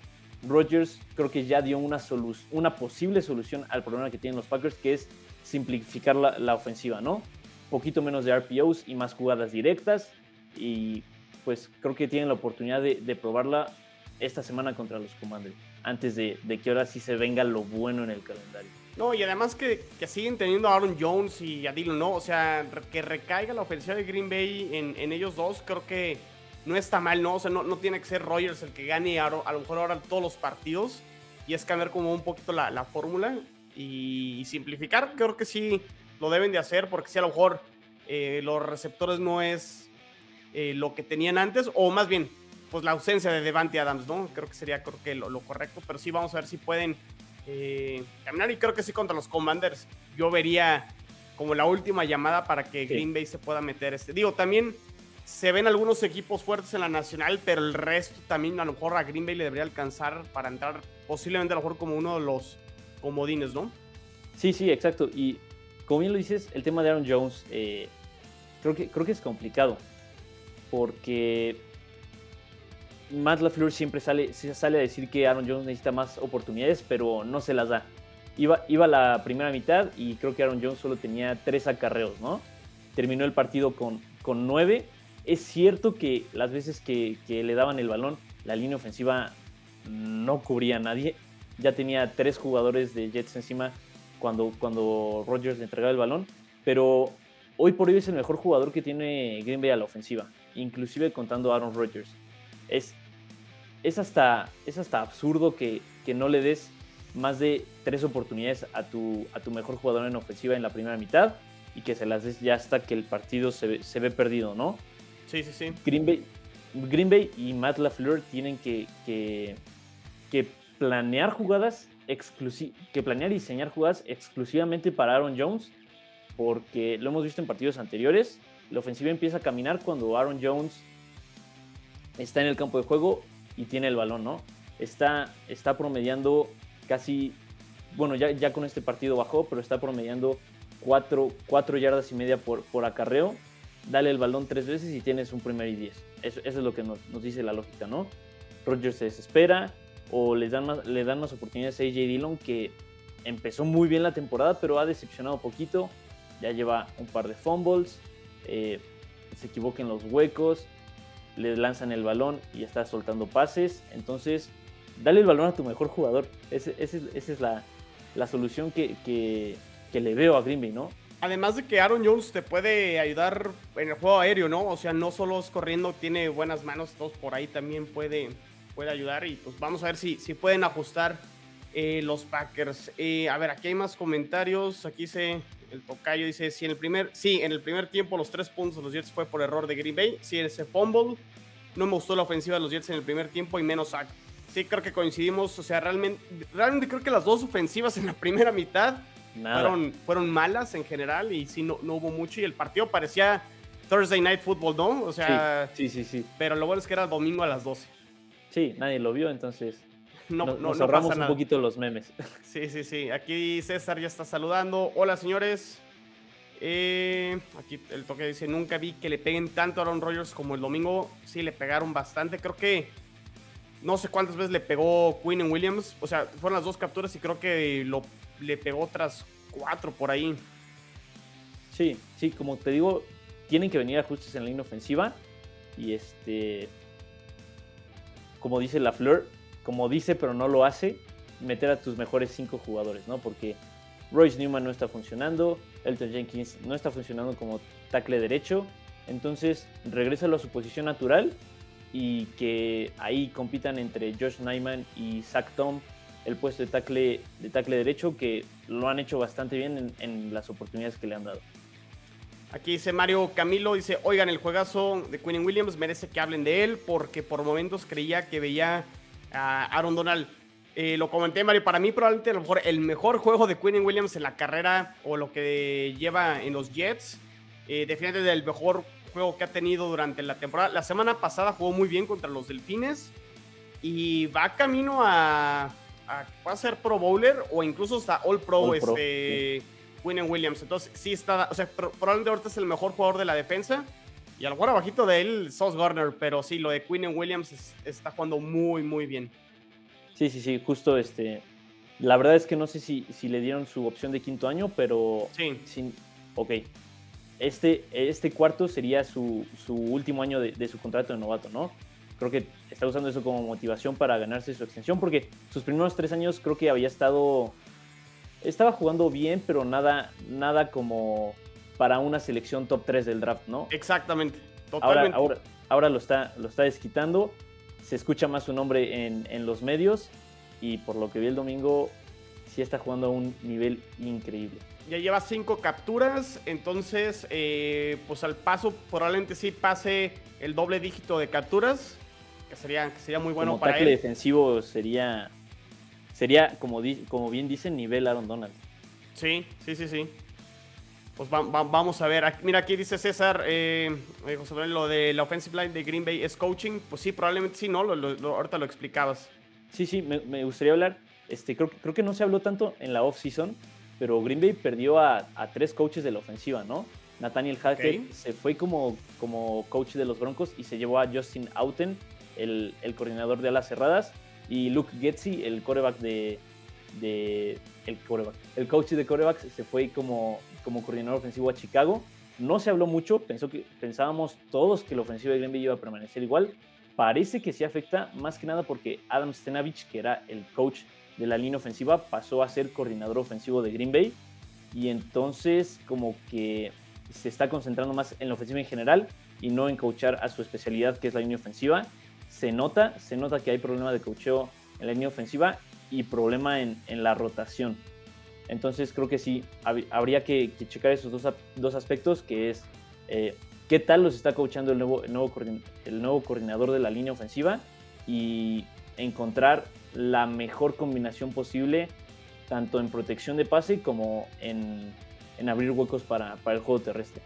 Rodgers creo que ya dio una, posible solución al problema que tienen los Packers, que es simplificar la, ofensiva, ¿no? Poquito menos de RPOs y más jugadas directas. Y pues creo que tienen la oportunidad de, probarla esta semana contra los Commanders, antes de, que ahora sí se venga lo bueno en el calendario. No, y además que, siguen teniendo a Aaron Jones y a Dylan, ¿no? O sea, que recaiga la ofensiva de Green Bay en, ellos dos, creo que no está mal, ¿no? O sea, no, tiene que ser Rogers el que gane a, lo mejor ahora todos los partidos y es cambiar como un poquito la, fórmula y, simplificar. Creo que sí lo deben de hacer porque si a lo mejor eh, los receptores no es eh, lo que tenían antes, o más bien, pues la ausencia de Devante Adams, ¿no? Creo que sería creo que lo, correcto, pero sí vamos a ver si pueden eh, caminar y creo que sí contra los Commanders. Yo vería como la última llamada para que Green Bay se pueda meter este. Digo, también se ven algunos equipos fuertes en la nacional, pero el resto también a lo mejor a Green Bay le debería alcanzar para entrar posiblemente a lo mejor como uno de los comodines, ¿no? Sí, sí, exacto. Y como bien lo dices, el tema de Aaron Jones, eh, creo, que, creo que es complicado porque Matt LaFleur siempre sale, sale a decir que Aaron Jones necesita más oportunidades, pero no se las da. Iba, iba la primera mitad y creo que Aaron Jones solo tenía tres acarreos, ¿no? Terminó el partido con, con nueve. Es cierto que las veces que, le daban el balón, la línea ofensiva no cubría a nadie. Ya tenía tres jugadores de Jets encima cuando, cuando Rodgers le entregaba el balón. Pero hoy por hoy es el mejor jugador que tiene Green Bay a la ofensiva inclusive contando a Aaron Rodgers. Es, es, hasta, es hasta absurdo que, no le des más de tres oportunidades a tu, a tu mejor jugador en ofensiva en la primera mitad y que se las des ya hasta que el partido se ve, perdido, ¿no? Sí, sí, sí. Green Bay, Green Bay y Matt LaFleur tienen que, que, planear jugadas que planear y diseñar jugadas exclusivamente para Aaron Jones, porque lo hemos visto en partidos anteriores, la ofensiva empieza a caminar cuando Aaron Jones está en el campo de juego y tiene el balón, ¿no? Está, está promediando casi, bueno, ya, ya con este partido bajó, pero está promediando 4, yardas y media por, por acarreo. Dale el balón tres veces y tienes un primer y 10. Eso, es lo que nos, dice la lógica, ¿no? Rodgers se desespera o le dan más, le dan más oportunidades a AJ Dillon que empezó muy bien la temporada, pero ha decepcionado poquito. Ya lleva un par de fumbles, eh, se equivoca en los huecos, le lanzan el balón y está soltando pases. Entonces, dale el balón a tu mejor jugador. esa es la, solución que, le veo a Green Bay, ¿no? Además de que Aaron Jones te puede ayudar en el juego aéreo, ¿no? O sea, no solo es corriendo, tiene buenas manos, todos por ahí también puede, puede ayudar. Y pues vamos a ver si, si pueden ajustar eh, los Packers. Eh, a ver, aquí hay más comentarios. Aquí se el tocayo dice, si en el primer, sí, en el primer tiempo los tres puntos de los Jets fue por error de Green Bay, sí, ese fumble, no me gustó la ofensiva de los Jets en el primer tiempo y menos sack. Sí, creo que coincidimos, o sea, realmente, realmente creo que las dos ofensivas en la primera mitad fueron, fueron, malas en general y sí, no, no hubo mucho y el partido parecía Thursday Night Football, ¿no? O sea, sí, sí, sí. Pero lo bueno es que era domingo a las 12. Sí, nadie lo vio, entonces no, no, nos ahorramos un poquito los memes. Sí, sí, sí. Aquí César ya está saludando. Hola, señores. Eh, aquí el toque dice, nunca vi que le peguen tanto a Aaron Rodgers como el domingo. Sí, le pegaron bastante. Creo que no sé cuántas veces le pegó Quinn en Williams. O sea, fueron las dos capturas y creo que lo, le pegó otras cuatro por ahí. Sí, sí, como te digo, tienen que venir ajustes en la línea ofensiva. y este, como dice la Fleur, como dice pero no lo hace, meter a tus mejores cinco jugadores, ¿no? Porque Royce Newman no está funcionando, Elton Jenkins no está funcionando como tackle derecho, entonces regresa a su posición natural y que ahí compitan entre Josh Nyman y Zach Tom el puesto de tackle, de tackle derecho que lo han hecho bastante bien en, las oportunidades que le han dado. Aquí dice Mario Camilo, dice, oigan, el juegazo de Quinn Williams merece que hablen de él porque por momentos creía que veía a Aaron Donald. Eh, lo comenté, Mario, para mí probablemente a lo mejor el mejor juego de Quinn Williams en la carrera o lo que lleva en los Jets. Eh, definitivamente el mejor juego que ha tenido durante la temporada. La semana pasada jugó muy bien contra los Delfines y va camino a, a, ser Pro Bowler o incluso hasta All Pro. este, Quinnen Williams. Entonces, sí está, o sea, probablemente ahorita es el mejor jugador de la defensa. Y a lo mejor abajito de él, Sauce Gardner, pero sí, lo de Quinnen Williams está jugando muy, muy bien. Sí, sí, sí, justo este. La verdad es que no sé si, si le dieron su opción de quinto año, pero. Sí. Sin, ok. Este, este cuarto sería su, su último año de, de, su contrato de novato, ¿no? Creo que está usando eso como motivación para ganarse su extensión, porque sus primeros tres años creo que había estado estaba jugando bien, pero nada, nada como para una selección top 3 del draft, ¿no? Exactamente, totalmente. Ahora, ahora, lo, está, lo está desquitando, se escucha más su nombre en, los medios y por lo que vi el domingo, sí está jugando a un nivel increíble. Ya lleva cinco capturas, entonces, eh, pues al paso probablemente sí pase el doble dígito de capturas, que sería, que sería muy bueno Como para tackle defensivo sería Sería, como, como bien dicen, nivel Aaron Donald. Sí, sí, sí, sí. Pues vamos a ver. mira, aquí dice César, eh, sobre lo de la offensive line de Green Bay es coaching. Pues sí, probablemente sí, ¿no? Lo, ahorita lo explicabas. Sí, sí, me, gustaría hablar. Este, creo, creo, que no se habló tanto en la off-season, pero Green Bay perdió a, tres coaches de la ofensiva, ¿no? Nathaniel Hackett se fue como, como coach de los Broncos y se llevó a Justin Auten, el, coordinador de alas cerradas y Luke Getzi, el coreback de, el coreback, el coach de corebacks se fue como, como coordinador ofensivo a Chicago. No se habló mucho, pensó pensábamos todos que la ofensiva de Green Bay iba a permanecer igual. Parece que sí afecta más que nada porque Adam Stenavich, que era el coach de la línea ofensiva, pasó a ser coordinador ofensivo de Green Bay. Y entonces como que se está concentrando más en la ofensiva en general y no en coachar a su especialidad, que es la línea ofensiva se nota, se nota que hay problema de cocheo en la línea ofensiva y problema en, la rotación. Entonces creo que sí, habría que, checar esos dos, aspectos, que es eh, qué tal los está coachando el nuevo, el, nuevo, el nuevo coordinador de la línea ofensiva y encontrar la mejor combinación posible, tanto en protección de pase como en, abrir huecos para, para, el juego terrestre.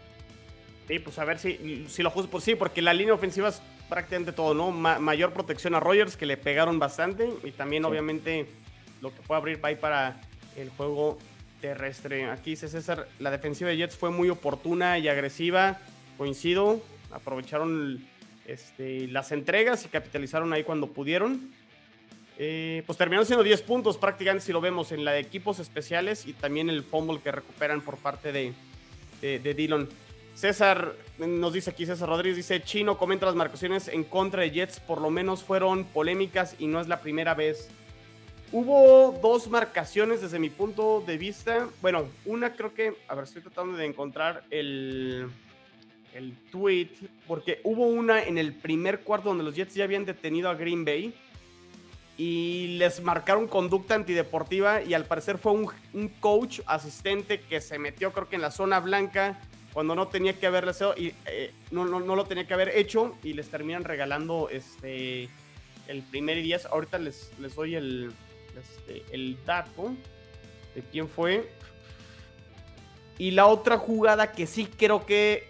Sí, pues a ver si, si lo justo, pues sí, porque la línea ofensiva prácticamente todo, ¿no? mayor protección a Rogers, que le pegaron bastante, y también obviamente lo que puede abrir para el juego terrestre. Aquí dice César, la defensiva de Jets fue muy oportuna y agresiva, coincido, aprovecharon este, las entregas y capitalizaron ahí cuando pudieron. Eh, pues terminaron siendo 10 puntos prácticamente si lo vemos en la de equipos especiales y también el fumble que recuperan por parte de, de, de Dillon. César nos dice aquí, César Rodríguez dice, Chino comenta las marcaciones en contra de Jets, por lo menos fueron polémicas y no es la primera vez. Hubo dos marcaciones desde mi punto de vista. Bueno, una creo que, a ver, estoy tratando de encontrar el, el tweet, porque hubo una en el primer cuarto donde los Jets ya habían detenido a Green Bay y les marcaron conducta antideportiva y al parecer fue un, un coach asistente que se metió creo que en la zona blanca cuando no tenía que haberlo y eh, no, no, no, lo tenía que haber hecho y les terminan regalando este el primer 10. Ahorita les, les doy el, este, el dato de quién fue. Y la otra jugada que sí creo que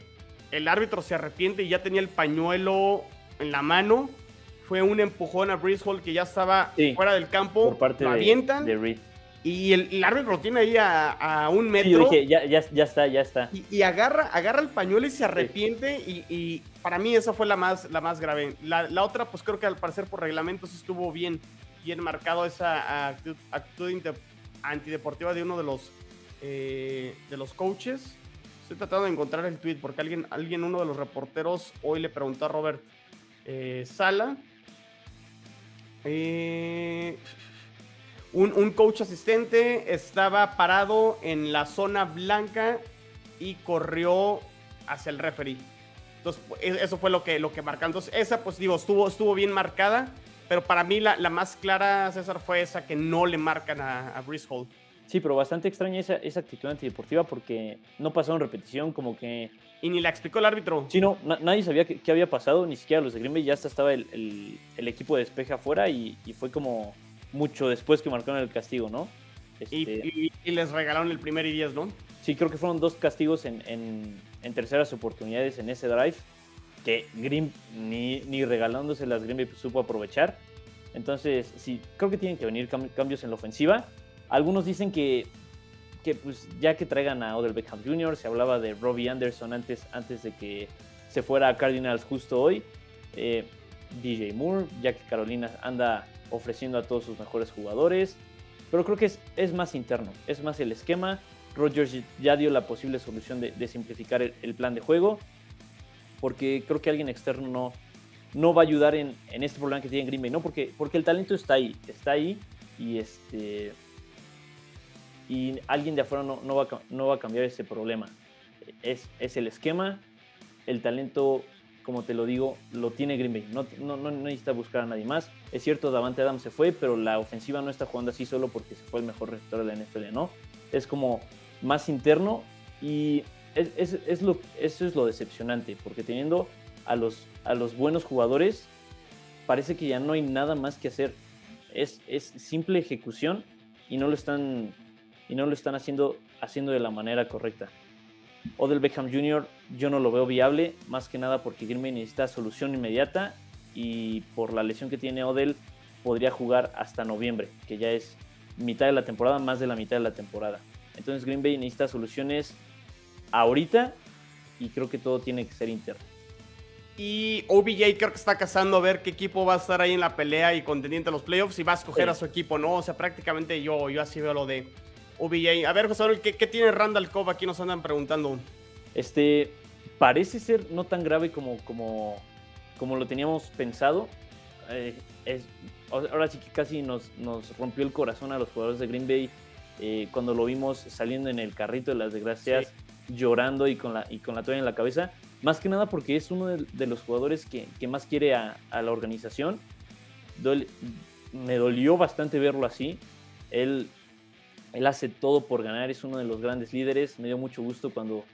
el árbitro se arrepiente y ya tenía el pañuelo en la mano. Fue un empujón a Breeze Hall que ya estaba fuera del campo. Por parte avientan, de, de y el, árbitro lo tiene ahí a, un metro. Sí, dije, ya, ya, ya, está, ya está. Y, agarra, agarra el pañuelo y se arrepiente. Y, para mí esa fue la más, la más grave. La, otra, pues creo que al parecer por reglamentos estuvo bien, bien marcado esa actitud, antideportiva de uno de los, eh, de los coaches. Estoy tratando de encontrar el tweet porque alguien, alguien uno de los reporteros hoy le preguntó a Robert eh, Sala. Eh, un, coach asistente estaba parado en la zona blanca y corrió hacia el referee. Entonces, e, eso fue lo que, lo que marcó. Entonces, esa, pues digo, estuvo, estuvo bien marcada. Pero para mí la, más clara, César, fue esa que no le marcan a, a Hall. Sí, pero bastante extraña esa, esa actitud antideportiva porque no pasó en repetición, como que... Y ni la explicó el árbitro. Sí, no, nadie sabía qué, había pasado, ni siquiera los de Green Bay, ya hasta estaba el, el, equipo de despeje afuera y, y, fue como mucho después que marcaron el castigo, ¿no? y, este les regalaron el primer y diez, ¿no? Sí, creo que fueron dos castigos en, en, en terceras oportunidades en ese drive que Green ni, ni regalándose las Green Bay supo aprovechar. Entonces, sí, creo que tienen que venir cambios en la ofensiva. Algunos dicen que, que pues, ya que traigan a Odell Beckham Jr., se hablaba de Robbie Anderson antes, antes de que se fuera a Cardinals justo hoy. Eh, DJ Moore, ya que Carolina anda ofreciendo a todos sus mejores jugadores. Pero creo que es, es más interno, es más el esquema. Rogers ya dio la posible solución de, simplificar el, plan de juego, porque creo que alguien externo no, no va a ayudar en, este problema que tiene Green Bay, ¿no? Porque, porque el talento está ahí, está ahí y este y alguien de afuera no, no, va, no va a cambiar ese problema. Es, es, el esquema, el talento, como te lo digo, lo tiene Green Bay. No, no, no, necesita buscar a nadie más. Es cierto, Davante Adams se fue, pero la ofensiva no está jugando así solo porque se fue el mejor receptor de la NFL, ¿no? Es como más interno y es, es, es lo, eso es lo decepcionante, porque teniendo a los, a los buenos jugadores, parece que ya no hay nada más que hacer. Es, es simple ejecución y no lo están, y no lo están haciendo, haciendo de la manera correcta. Odell Beckham Jr. yo no lo veo viable, más que nada porque Green Bay necesita solución inmediata y por la lesión que tiene Odell podría jugar hasta noviembre, que ya es mitad de la temporada, más de la mitad de la temporada. Entonces Green Bay necesita soluciones ahorita y creo que todo tiene que ser interno. Y OBJ creo que está cazando a ver qué equipo va a estar ahí en la pelea y contendiente a los playoffs y va a escoger a su equipo, ¿no? O sea, prácticamente yo, yo así veo lo de OBJ. A ver, José, ¿qué, ¿qué, tiene Randall Cobb? Aquí nos andan preguntando. Este, parece ser no tan grave como, como, como lo teníamos pensado. Eh, es, ahora sí que casi nos, nos rompió el corazón a los jugadores de Green Bay eh, cuando lo vimos saliendo en el carrito de las desgracias, llorando y con, la, y con la toalla en la cabeza. Más que nada porque es uno de, los jugadores que, más quiere a, la organización. me dolió bastante verlo así. Él, él hace todo por ganar, es uno de los grandes líderes. Me dio mucho gusto cuando,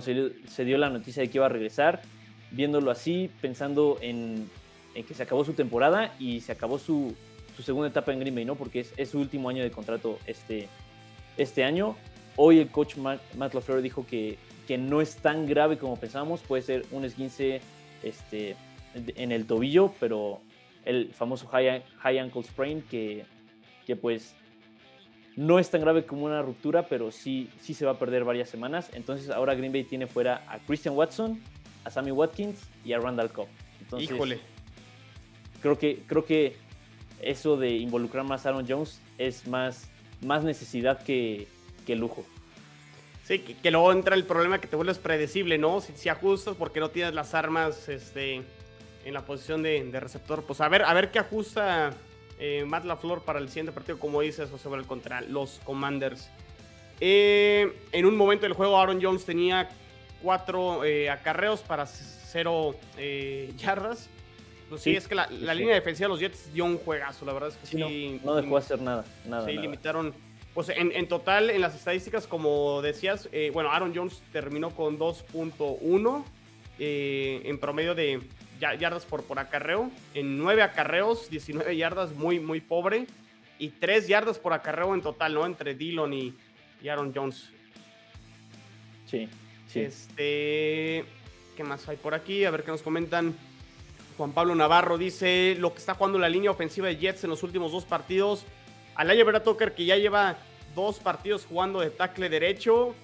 se, dio la noticia de que iba a regresar. Viéndolo así, pensando en, que se acabó su temporada y se acabó su, segunda etapa en Green Bay, ¿no? Porque es, su último año de contrato este, este año. Hoy el coach Matt, Matt LaFleur dijo que no es tan grave como pensábamos. Puede ser un esguince este, en el tobillo, pero el famoso high, ankle sprain que pues no es tan grave como una ruptura, pero sí, sí se va a perder varias semanas. Entonces ahora Green Bay tiene fuera a Christian Watson, a Sammy Watkins y a Randall Cobb. Entonces, Híjole. Creo que, creo que eso de involucrar más a Aaron Jones es más, más necesidad que, que lujo. Sí, que, luego entra el problema que te vuelves predecible, ¿no? Si, ajustas porque no tienes las armas este, en la posición de, receptor. Pues a ver, a ver qué ajusta eh, Matt LaFleur para el siguiente partido, como dices, o sobre el contra los Commanders. Eh, en un momento del juego, Aaron Jones tenía cuatro eh, acarreos para cero yardas. Pues sí, es que la, línea defensiva de los Jets dio un juegazo, la verdad es que sí. no, dejó hacer nada. nada sí, limitaron pues en, total, en las estadísticas, como decías, eh, bueno, Aaron Jones terminó con 2.1 eh, en promedio de yardas por, por acarreo. En 9 acarreos, 19 yardas, muy, muy pobre. Y 3 yardas por acarreo en total, ¿no? Entre Dillon y, Aaron Jones. Sí, sí. Este, ¿Qué más hay por aquí? A ver qué nos comentan. Juan Pablo Navarro dice lo que está jugando la línea ofensiva de Jets en los últimos dos partidos Alaya Vera Tucker, que ya lleva dos partidos jugando de tackle derecho.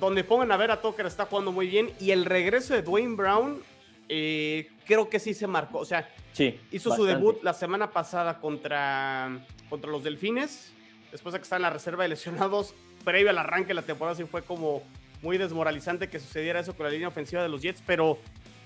Donde pongan a ver a Tucker está jugando muy bien. Y el regreso de Dwayne Brown, eh, creo que sí se marcó. O sea, sí, hizo su debut la semana pasada contra, contra los Delfines. Después de que está en la reserva de lesionados, previo al arranque de la temporada, sí fue como muy desmoralizante que sucediera eso con la línea ofensiva de los Jets, pero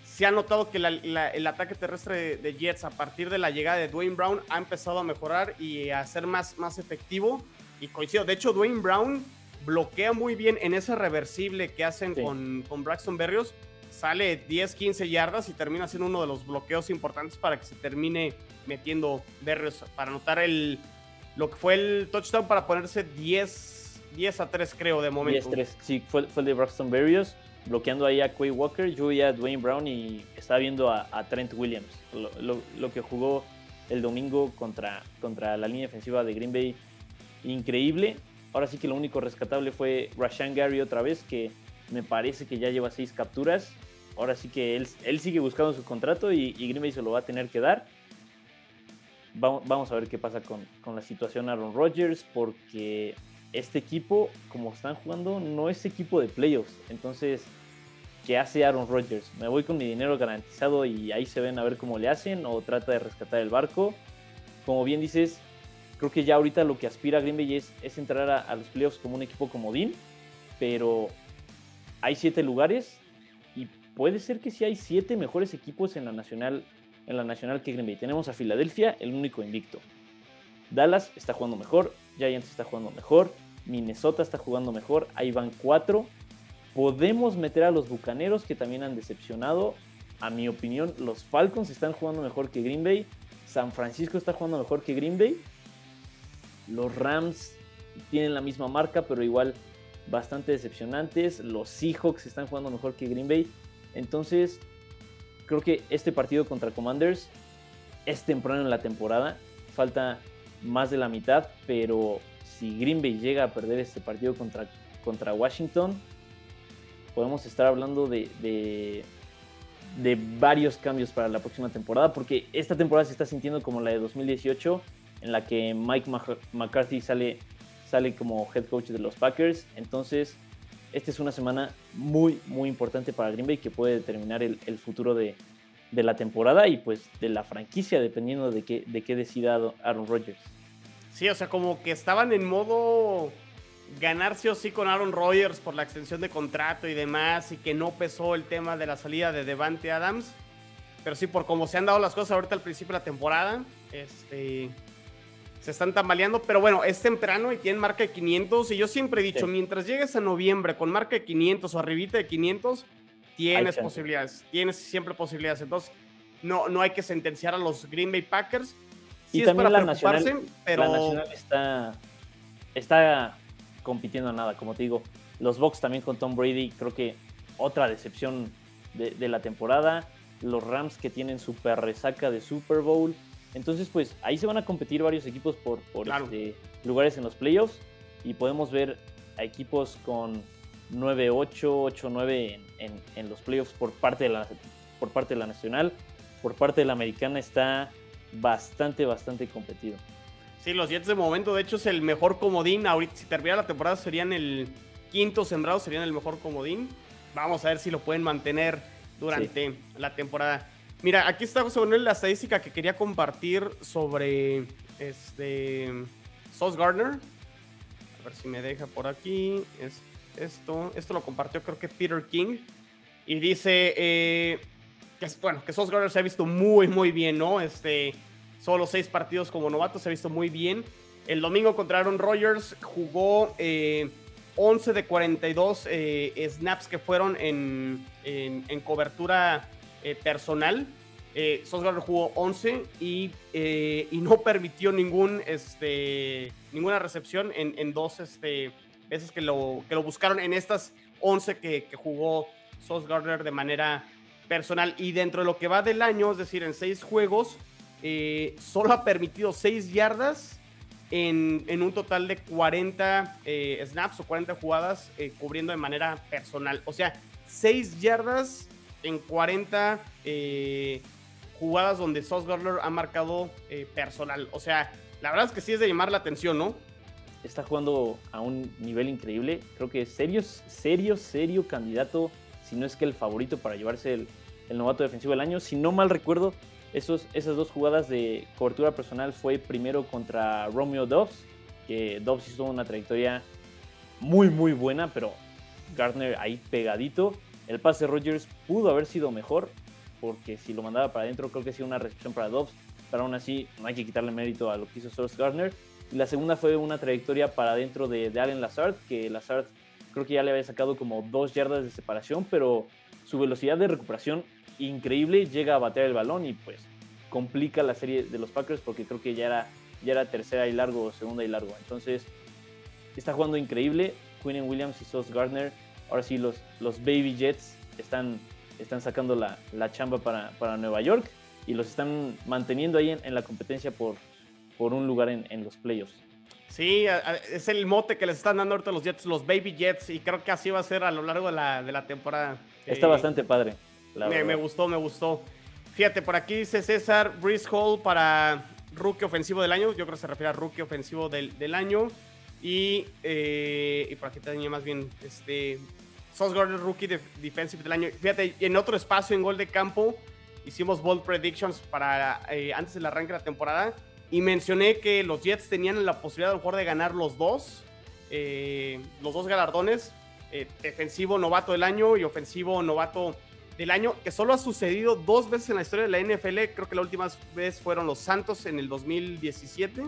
se ha notado que el ataque terrestre de, Jets a partir de la llegada de Dwayne Brown ha empezado a mejorar y a ser más, más efectivo. Y coincido, de hecho Dwayne Brown bloquea muy bien en ese reversible que hacen con, con Braxton Berrios. Sale 10, 15 yardas y termina siendo uno de los bloqueos importantes para que se termine metiendo Berrios para anotar el, lo que fue el touchdown para ponerse 10, 10 a 3 creo de momento. 10 3, sí, fue, fue el de Braxton Berrios bloqueando ahí a Quay Walker, yo a Dwayne Brown y estaba viendo a, Trent Williams, lo, que jugó el domingo contra, contra la línea defensiva de Green Bay, increíble. Ahora sí que lo único rescatable fue Rashan Gary otra vez, que me parece que ya lleva seis capturas. Ahora sí que él, él sigue buscando su contrato y, Green Bay se lo va a tener que dar. Vamos, a ver qué pasa con, con la situación Aaron Rodgers, porque este equipo, como están jugando, no es equipo de playoffs. Entonces, ¿qué hace Aaron Rodgers? Me voy con mi dinero garantizado y ahí se ven a ver cómo le hacen o trata de rescatar el barco. Como bien dices, creo que ya ahorita lo que aspira Green Bay es, entrar a, los playoffs como un equipo comodín, pero hay siete lugares y puede ser que sí hay siete mejores equipos en la nacional, en la nacional que Green Bay. Tenemos a Filadelfia, el único invicto. Dallas está jugando mejor, Giants está jugando mejor, Minnesota está jugando mejor, ahí van cuatro. Podemos meter a los Bucaneros que también han decepcionado. A mi opinión, los Falcons están jugando mejor que Green Bay. San Francisco está jugando mejor que Green Bay. Los Rams tienen la misma marca, pero igual bastante decepcionantes. Los Seahawks están jugando mejor que Green Bay. Entonces, creo que este partido contra Commanders es temprano en la temporada. Falta más de la mitad, pero si Green Bay llega a perder este partido contra, contra Washington, podemos estar hablando de, de, varios cambios para la próxima temporada, porque esta temporada se está sintiendo como la de 2018, en la que Mike McCarthy sale, sale como head coach de los Packers. Entonces, esta es una semana muy, muy importante para Green Bay que puede determinar el, futuro de, de la temporada y pues de la franquicia, dependiendo de qué, de qué decida Aaron Rodgers. Sí, o sea, como que estaban en modo ganarse o sí con Aaron Rodgers por la extensión de contrato y demás, y que no pesó el tema de la salida de Devante Adams. Pero sí, por cómo se han dado las cosas ahorita al principio de la temporada, este, se están tambaleando. Pero bueno, es temprano y tienen marca de 500. Y yo siempre he dicho, mientras llegues a noviembre con marca de 500 o arribita de 500, tienes posibilidades, tienes siempre posibilidades. Entonces, no, no hay que sentenciar a los Green Bay Packers. y también la nacional, pero... la nacional está, está compitiendo a nada, como te digo. Los Bucks también con Tom Brady, creo que otra decepción de, la temporada. Los Rams que tienen super resaca de Super Bowl. Entonces, pues ahí se van a competir varios equipos por, por este, lugares en los playoffs y podemos ver a equipos con 9-8, 8-9 en, los playoffs por parte, de la, por parte de la nacional. Por parte de la americana está bastante, bastante competido. Sí, los Jets de momento, de hecho, es el mejor comodín. Ahorita, si termina la temporada, serían el quinto sembrado, serían el mejor comodín. Vamos a ver si lo pueden mantener durante la temporada. Mira, aquí está José Manuel la estadística que quería compartir sobre este Sauce Gardner. A ver si me deja por aquí. Es esto, esto lo compartió creo que Peter King. Y dice eh, que, bueno, que Sauce Gardner se ha visto muy, muy bien, ¿no? Este, solo seis partidos como novato, se ha visto muy bien. El domingo contra Aaron Rodgers jugó 11 eh, de 42 eh, snaps que fueron en, en, cobertura personal. Eh, Gardner jugó 11 y, y, no permitió ningún, este, ninguna recepción en, en dos este, veces que lo, que lo buscaron en estas 11 que, que jugó Sauce Gardner de manera personal. Y dentro de lo que va del año, es decir, en 6 juegos, eh, solo ha permitido 6 yardas en, en, un total de 40 eh, snaps o 40 jugadas eh, cubriendo de manera personal. O sea, 6 yardas en 40 jugadas donde Sauce Gardner ha marcado personal. O sea, la verdad es que sí es de llamar la atención, ¿no? está jugando a un nivel increíble. Creo que es serio, serio, serio candidato, si no es que el favorito para llevarse el, novato defensivo del año. Si no mal recuerdo, esos, esas dos jugadas de cobertura personal fue primero contra Romeo Dobbs, que Dobbs hizo una trayectoria muy, muy buena, pero Gardner ahí pegadito. El pase de Rodgers pudo haber sido mejor, porque si lo mandaba para adentro, creo que sí una recepción para Dobbs, pero aún así no hay que quitarle mérito a lo que hizo Source Gardner. Y la segunda fue una trayectoria para adentro de, de Allen Lazard, que Lazard creo que ya le había sacado como dos yardas de separación, pero su velocidad de recuperación increíble, llega a batear el balón y pues complica la serie de los Packers porque creo que ya era, ya era tercera y largo segunda y largo. Entonces, está jugando increíble. Quinn Williams y Sauce Gardner, ahora sí los, los Baby Jets están, están sacando la, la chamba para, para, Nueva York y los están manteniendo ahí en, la competencia por, por un lugar en, en los playoffs. Sí, es el mote que les están dando ahorita los Jets, los Baby Jets, y creo que así va a ser a lo largo de la, de la temporada. Está eh, bastante padre. Me, me, gustó, me gustó. Fíjate, por aquí dice César, Brice Hall para rookie ofensivo del año. Yo creo que se refiere a rookie ofensivo del, del año. Y, eh, y por aquí tenía más bien este, Sauce Gardner, rookie de, defensive del año. Fíjate, en otro espacio en gol de campo hicimos bold predictions para eh, antes del arranque de la temporada y mencioné que los Jets tenían la posibilidad a lo mejor de ganar los dos, eh, los dos galardones, defensivo novato del año y ofensivo novato del año, que solo ha sucedido dos veces en la historia de la NFL. Creo que la última vez fueron los Santos en el 2017.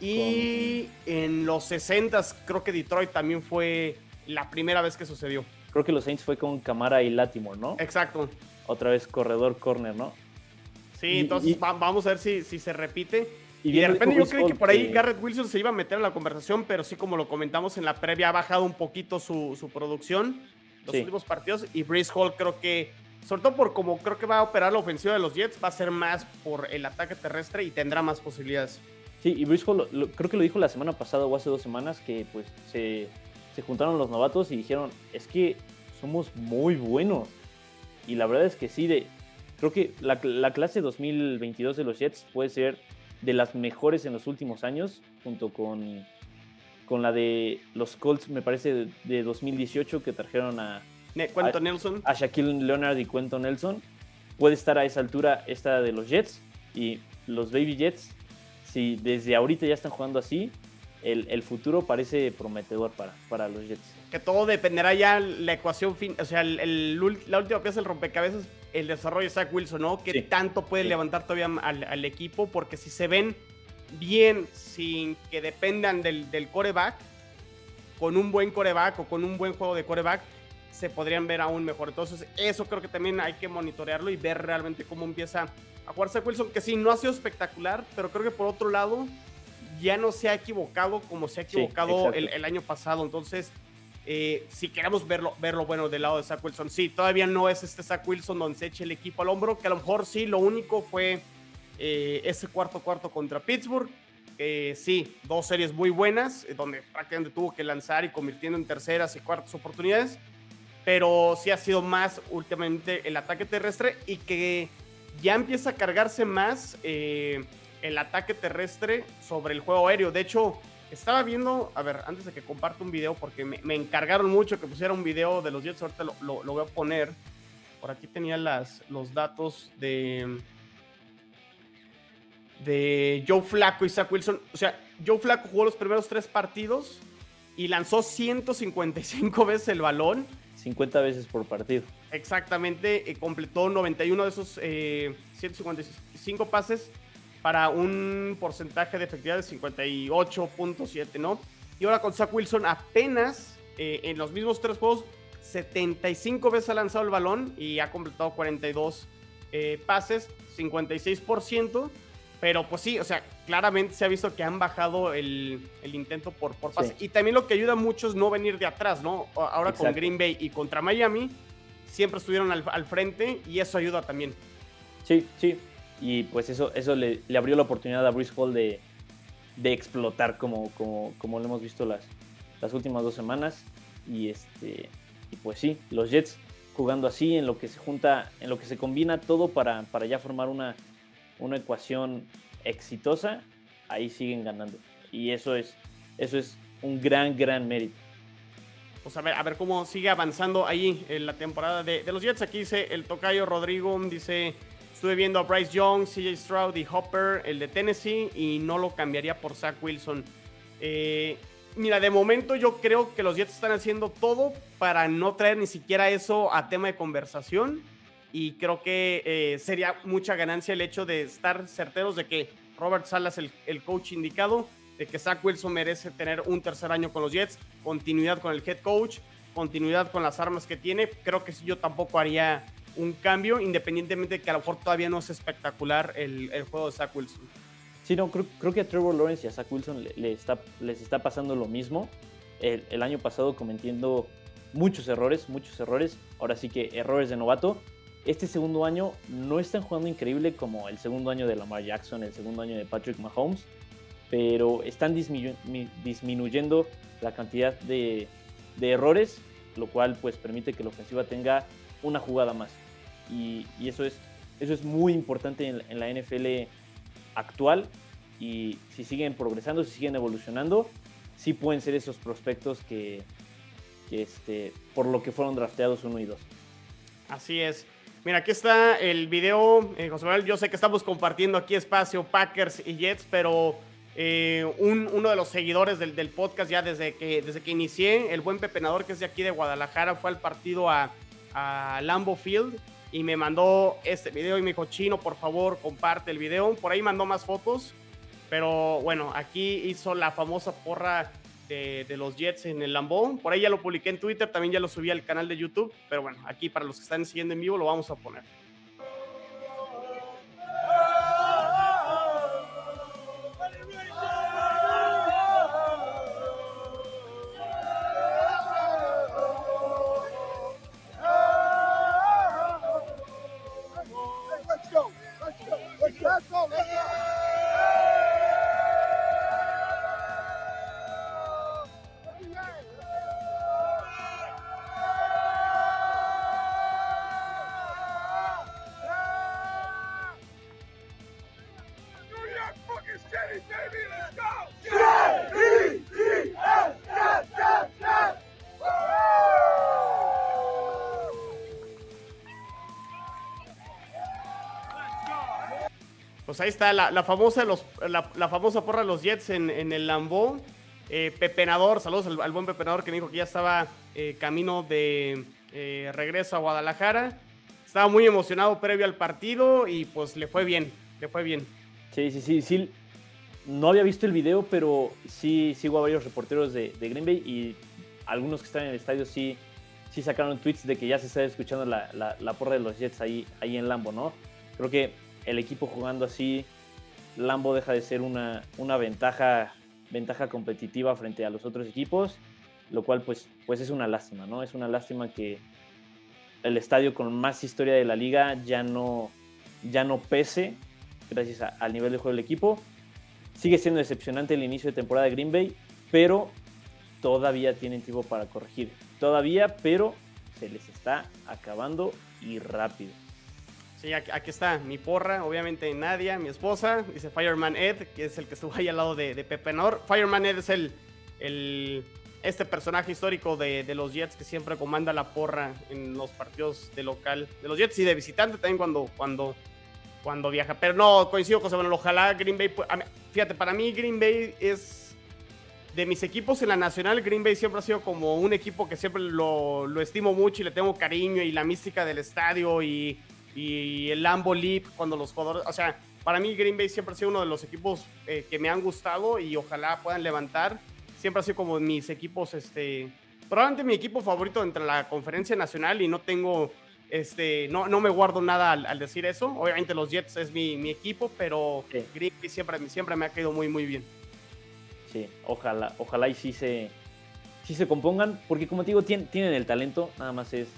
Y en los 60 creo que Detroit también fue la primera vez que sucedió. Creo que los Saints fue con Camara y Latimore, ¿no? Exacto. Otra vez corredor corner, ¿no? Sí, entonces vamos a ver si, si se repite. Y, de repente yo creí que por ahí Garrett Wilson se iba a meter en la conversación, pero sí como lo comentamos en la previa, ha bajado un poquito su, su producción los últimos partidos. Y Breeze Hall creo que, sobre todo por como creo que va a operar la ofensiva de los Jets, va a ser más por el ataque terrestre y tendrá más posibilidades. Sí, y Breeze Hall creo que lo dijo la semana pasada o hace dos semanas que pues se, se juntaron los novatos y dijeron, es que somos muy buenos. Y la verdad es que sí, de, creo que la, la clase 2022 de los Jets puede ser de las mejores en los últimos años, junto con con la de los Colts, me parece, de, 2018 que trajeron a, Quentin Nelson. a Shaquille Leonard y Quentin Nelson. Puede estar a esa altura esta de los Jets y los Baby Jets. Si desde ahorita ya están jugando así, el, futuro parece prometedor para, para los Jets. Que todo dependerá ya la ecuación, fin, o sea, el, la última pieza del rompecabezas, el desarrollo de Zach Wilson, ¿no? Que tanto puede levantar todavía al, al, equipo, porque si se ven bien sin que dependan del, del coreback, con un buen coreback o con un buen juego de coreback, se podrían ver aún mejor. Entonces, eso creo que también hay que monitorearlo y ver realmente cómo empieza a jugarse Wilson, que sí, no ha sido espectacular, pero creo que por otro lado, ya no se ha equivocado como se ha equivocado el, año pasado. Entonces, eh, si queremos verlo, verlo bueno del lado de Zach Wilson, sí, todavía no es este Zach Wilson donde se eche el equipo al hombro, que a lo mejor sí, lo único fue eh, ese cuarto cuarto contra Pittsburgh. sí, dos series muy buenas, eh, donde prácticamente tuvo que lanzar y convirtiendo en terceras y cuartas oportunidades, pero sí ha sido más últimamente el ataque terrestre y que ya empieza a cargarse más eh, el ataque terrestre sobre el juego aéreo. De hecho, estaba viendo, a ver, antes de que comparta un video, porque me, encargaron mucho que pusiera un video de los Jets, ahorita lo, lo voy a poner. Por aquí tenía las, los datos de de Joe Flacco y Zach Wilson. O sea, Joe Flacco jugó los primeros tres partidos y lanzó 155 veces el balón. 50 veces por partido. Exactamente, completó 91 de esos 155 eh, pases para un porcentaje de efectividad de 58.7, ¿no? Y ahora con Zach Wilson apenas eh, en los mismos tres juegos 75 veces ha lanzado el balón y ha completado 42 eh, pases, 56%. Pero pues sí, o sea, claramente se ha visto que han bajado el, intento por, por pase. Y también lo que ayuda mucho es no venir de atrás, ¿no? Ahora con Green Bay y contra Miami, siempre estuvieron al, frente y eso ayuda también. Sí, sí. Y pues eso, eso le, abrió la oportunidad a Bruce Hall de, explotar como, como, como lo hemos visto las, las últimas dos semanas. Y este. Y pues sí, los Jets jugando así, en lo que se junta, en lo que se combina todo para, para ya formar una una ecuación exitosa, ahí siguen ganando. Y eso es, eso es un gran, gran mérito. Pues a ver, a ver cómo sigue avanzando ahí en la temporada de, los Jets. Aquí dice el tocayo Rodrigo, dice, estuve viendo a Bryce Young, CJ Stroud y Hopper, el de Tennessee, y no lo cambiaría por Zach Wilson. Eh, mira, de momento yo creo que los Jets están haciendo todo para no traer ni siquiera eso a tema de conversación. Y creo que eh, sería mucha ganancia el hecho de estar certeros de que Robert Salas es el, coach indicado, de que Zach Wilson merece tener un tercer año con los Jets, continuidad con el head coach, continuidad con las armas que tiene. Creo que yo tampoco haría un cambio, independientemente de que a lo mejor todavía no es espectacular el, el juego de Zach Wilson. Sí, no, creo, que a Trevor Lawrence y a Zach Wilson le, está, les está pasando lo mismo. El, año pasado cometiendo muchos errores, muchos errores. Ahora sí que errores de novato. Este segundo año no están jugando increíble como el segundo año de Lamar Jackson, el segundo año de Patrick Mahomes, pero están disminuyendo la cantidad de, errores, lo cual pues permite que la ofensiva tenga una jugada más. Y, eso, es, eso es muy importante en, la NFL actual y si siguen progresando, si siguen evolucionando, sí pueden ser esos prospectos que, este, por lo que fueron drafteados uno y dos. Así es. Mira, aquí está el video, eh, José Manuel. Yo sé que estamos compartiendo aquí espacio Packers y Jets, pero eh, uno de los seguidores del, podcast ya desde que, desde que inicié, el buen pepenador que es de aquí de Guadalajara, fue al partido a, a Lambo Field y me mandó este video y me dijo, Chino, por favor, comparte el video. Por ahí mandó más fotos, pero bueno, aquí hizo la famosa porra de, los Jets en el Lambón. Por ahí ya lo publiqué en Twitter, también ya lo subí al canal de YouTube, pero bueno, aquí para los que están siguiendo en vivo lo vamos a poner. Pues ahí está la, famosa, la, famosa porra de los Jets en, el Lambeau. Eh, Pepenador, saludos al, buen Pepenador que me dijo que ya estaba eh, camino de eh, regreso a Guadalajara. Estaba muy emocionado previo al partido y pues le fue bien, le fue bien. Sí, sí, sí, sí. No había visto el video, pero sí sigo a varios reporteros de, Green Bay y algunos que están en el estadio sí, sí sacaron tweets de que ya se está escuchando la, la, porra de los Jets ahí, ahí en Lambo, ¿no? Creo que el equipo jugando así, Lambo deja de ser una, una ventaja, ventaja competitiva frente a los otros equipos, lo cual pues, pues es una lástima, ¿no? Es una lástima que el estadio con más historia de la liga ya no, ya no pese gracias al nivel de juego del equipo. Sigue siendo decepcionante el inicio de temporada de Green Bay, pero todavía tienen tiempo para corregir. Todavía, pero se les está acabando y rápido. Sí, aquí, está mi porra, obviamente Nadia, mi esposa, dice Fireman Ed, que es el que estuvo ahí al lado de, Pepe Nor. Fireman Ed es el, este personaje histórico de, los Jets que siempre comanda la porra en los partidos de local de los Jets y de visitante también cuando, cuando, cuando viaja. Pero no, coincido con bueno, ojalá Green Bay, fíjate, para mí Green Bay es de mis equipos en la nacional, Green Bay siempre ha sido como un equipo que siempre lo, lo estimo mucho y le tengo cariño y la mística del estadio y y el Lambo Leap cuando los jugadores, o sea, para mí Green Bay siempre ha sido uno de los equipos eh, que me han gustado y ojalá puedan levantar. Siempre ha sido como mis equipos, este, probablemente mi equipo favorito entre la conferencia nacional y no tengo, este, no, no me guardo nada al, decir eso. Obviamente los Jets es mi, mi equipo, pero Green Bay siempre, siempre me ha caído muy, muy bien. Sí, ojalá, ojalá y sí se, sí se compongan, porque como te digo, tienen, tienen el talento, nada más es,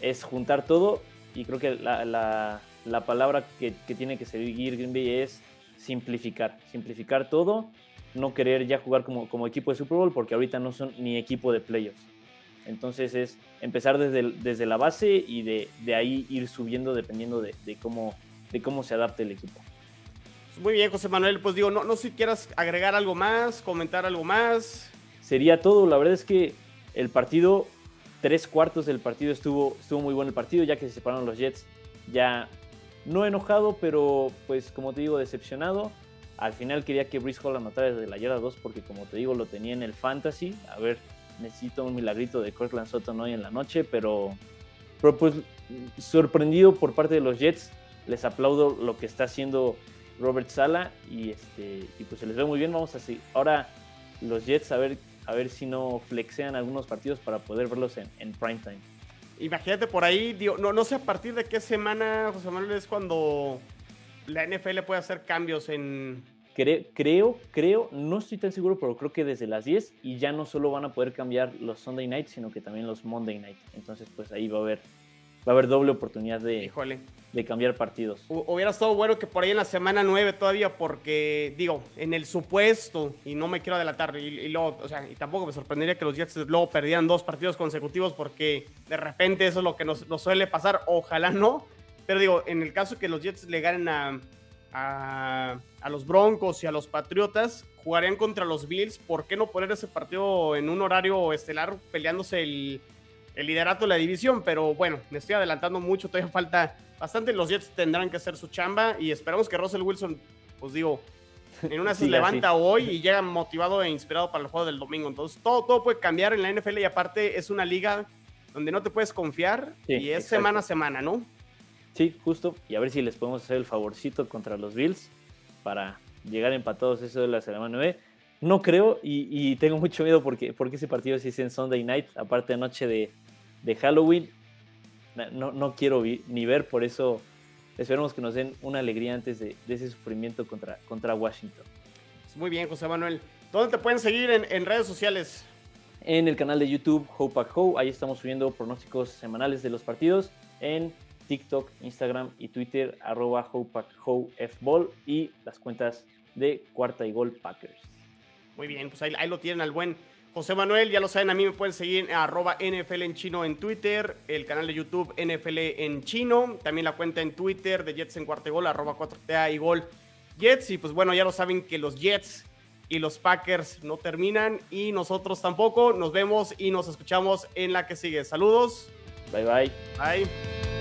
es juntar todo y creo que la, palabra que, tiene que seguir Green Bay es simplificar, simplificar todo, no querer ya jugar como, como equipo de Super Bowl porque ahorita no son ni equipo de playoffs. Entonces es empezar desde, desde la base y de, ahí ir subiendo dependiendo de, cómo, de cómo se adapte el equipo. Muy bien, José Manuel. Pues digo, no, no sé si quieras agregar algo más, comentar algo más. Sería todo. La verdad es que el partido tres cuartos del partido estuvo, estuvo muy bueno el partido, ya que se separaron los Jets. Ya no enojado, pero pues como te digo, decepcionado. Al final quería que Brice Hall anotara desde la yarda 2 porque como te digo lo tenía en el fantasy. A ver, necesito un milagrito de Cortland Sutton hoy en la noche, pero, pero pues sorprendido por parte de los Jets. Les aplaudo lo que está haciendo Robert Sala y, este, y pues se les ve muy bien. Vamos a seguir. Ahora los Jets a ver, a ver si no flexean algunos partidos para poder verlos en, en prime time. Imagínate por ahí, no, no sé a partir de qué semana, José Manuel, es cuando la NFL puede hacer cambios en... Creo, creo, no estoy tan seguro, pero creo que desde las 10 y ya no solo van a poder cambiar los Sunday Nights, sino que también los Monday Night. Entonces, pues ahí va a haber va a haber doble oportunidad de, de cambiar partidos. Hubiera estado bueno que por ahí en la semana 9 todavía, porque digo, en el supuesto, y no me quiero adelantar, y, luego, o sea, y tampoco me sorprendería que los Jets luego perdieran dos partidos consecutivos, porque de repente eso es lo que nos, suele pasar, ojalá no, pero digo, en el caso que los Jets le ganen a, a, a los Broncos y a los Patriotas, jugarían contra los Bills, ¿por qué no poner ese partido en un horario estelar peleándose el el liderato de la división, pero bueno, me estoy adelantando mucho, todavía falta bastante. Los Jets tendrán que hacer su chamba y esperamos que Russell Wilson, pues digo, en una se levanta hoy y llega motivado e inspirado para el juego del domingo. Entonces, todo, todo puede cambiar en la NFL y aparte es una liga donde no te puedes confiar y es semana a semana, ¿no? Sí, justo. Y a ver si les podemos hacer el favorcito contra los Bills para llegar empatados eso de la semana 9. No creo y, tengo mucho miedo porque, porque ese partido sí es en Sunday night, aparte anoche de, de Halloween. No, no quiero ni ver, por eso esperemos que nos den una alegría antes de, ese sufrimiento contra, contra Washington. Muy bien, José Manuel. ¿Dónde te pueden seguir en, redes sociales? En el canal de YouTube Hope Ho, ahí estamos subiendo pronósticos semanales de los partidos. En TikTok, Instagram y Twitter, arroba Fball y las cuentas de Cuarta y Gol Packers. Muy bien, pues ahí, ahí lo tienen al buen José Manuel, ya lo saben, a mí me pueden seguir en arroba NFL en chino en Twitter, el canal de YouTube NFL en chino, también la cuenta en Twitter de Jets en cuarto gol, arroba 4TA y gol Jets. Y pues bueno, ya lo saben que los Jets y los Packers no terminan y nosotros tampoco. Nos vemos y nos escuchamos en la que sigue. Saludos. Bye bye. Bye.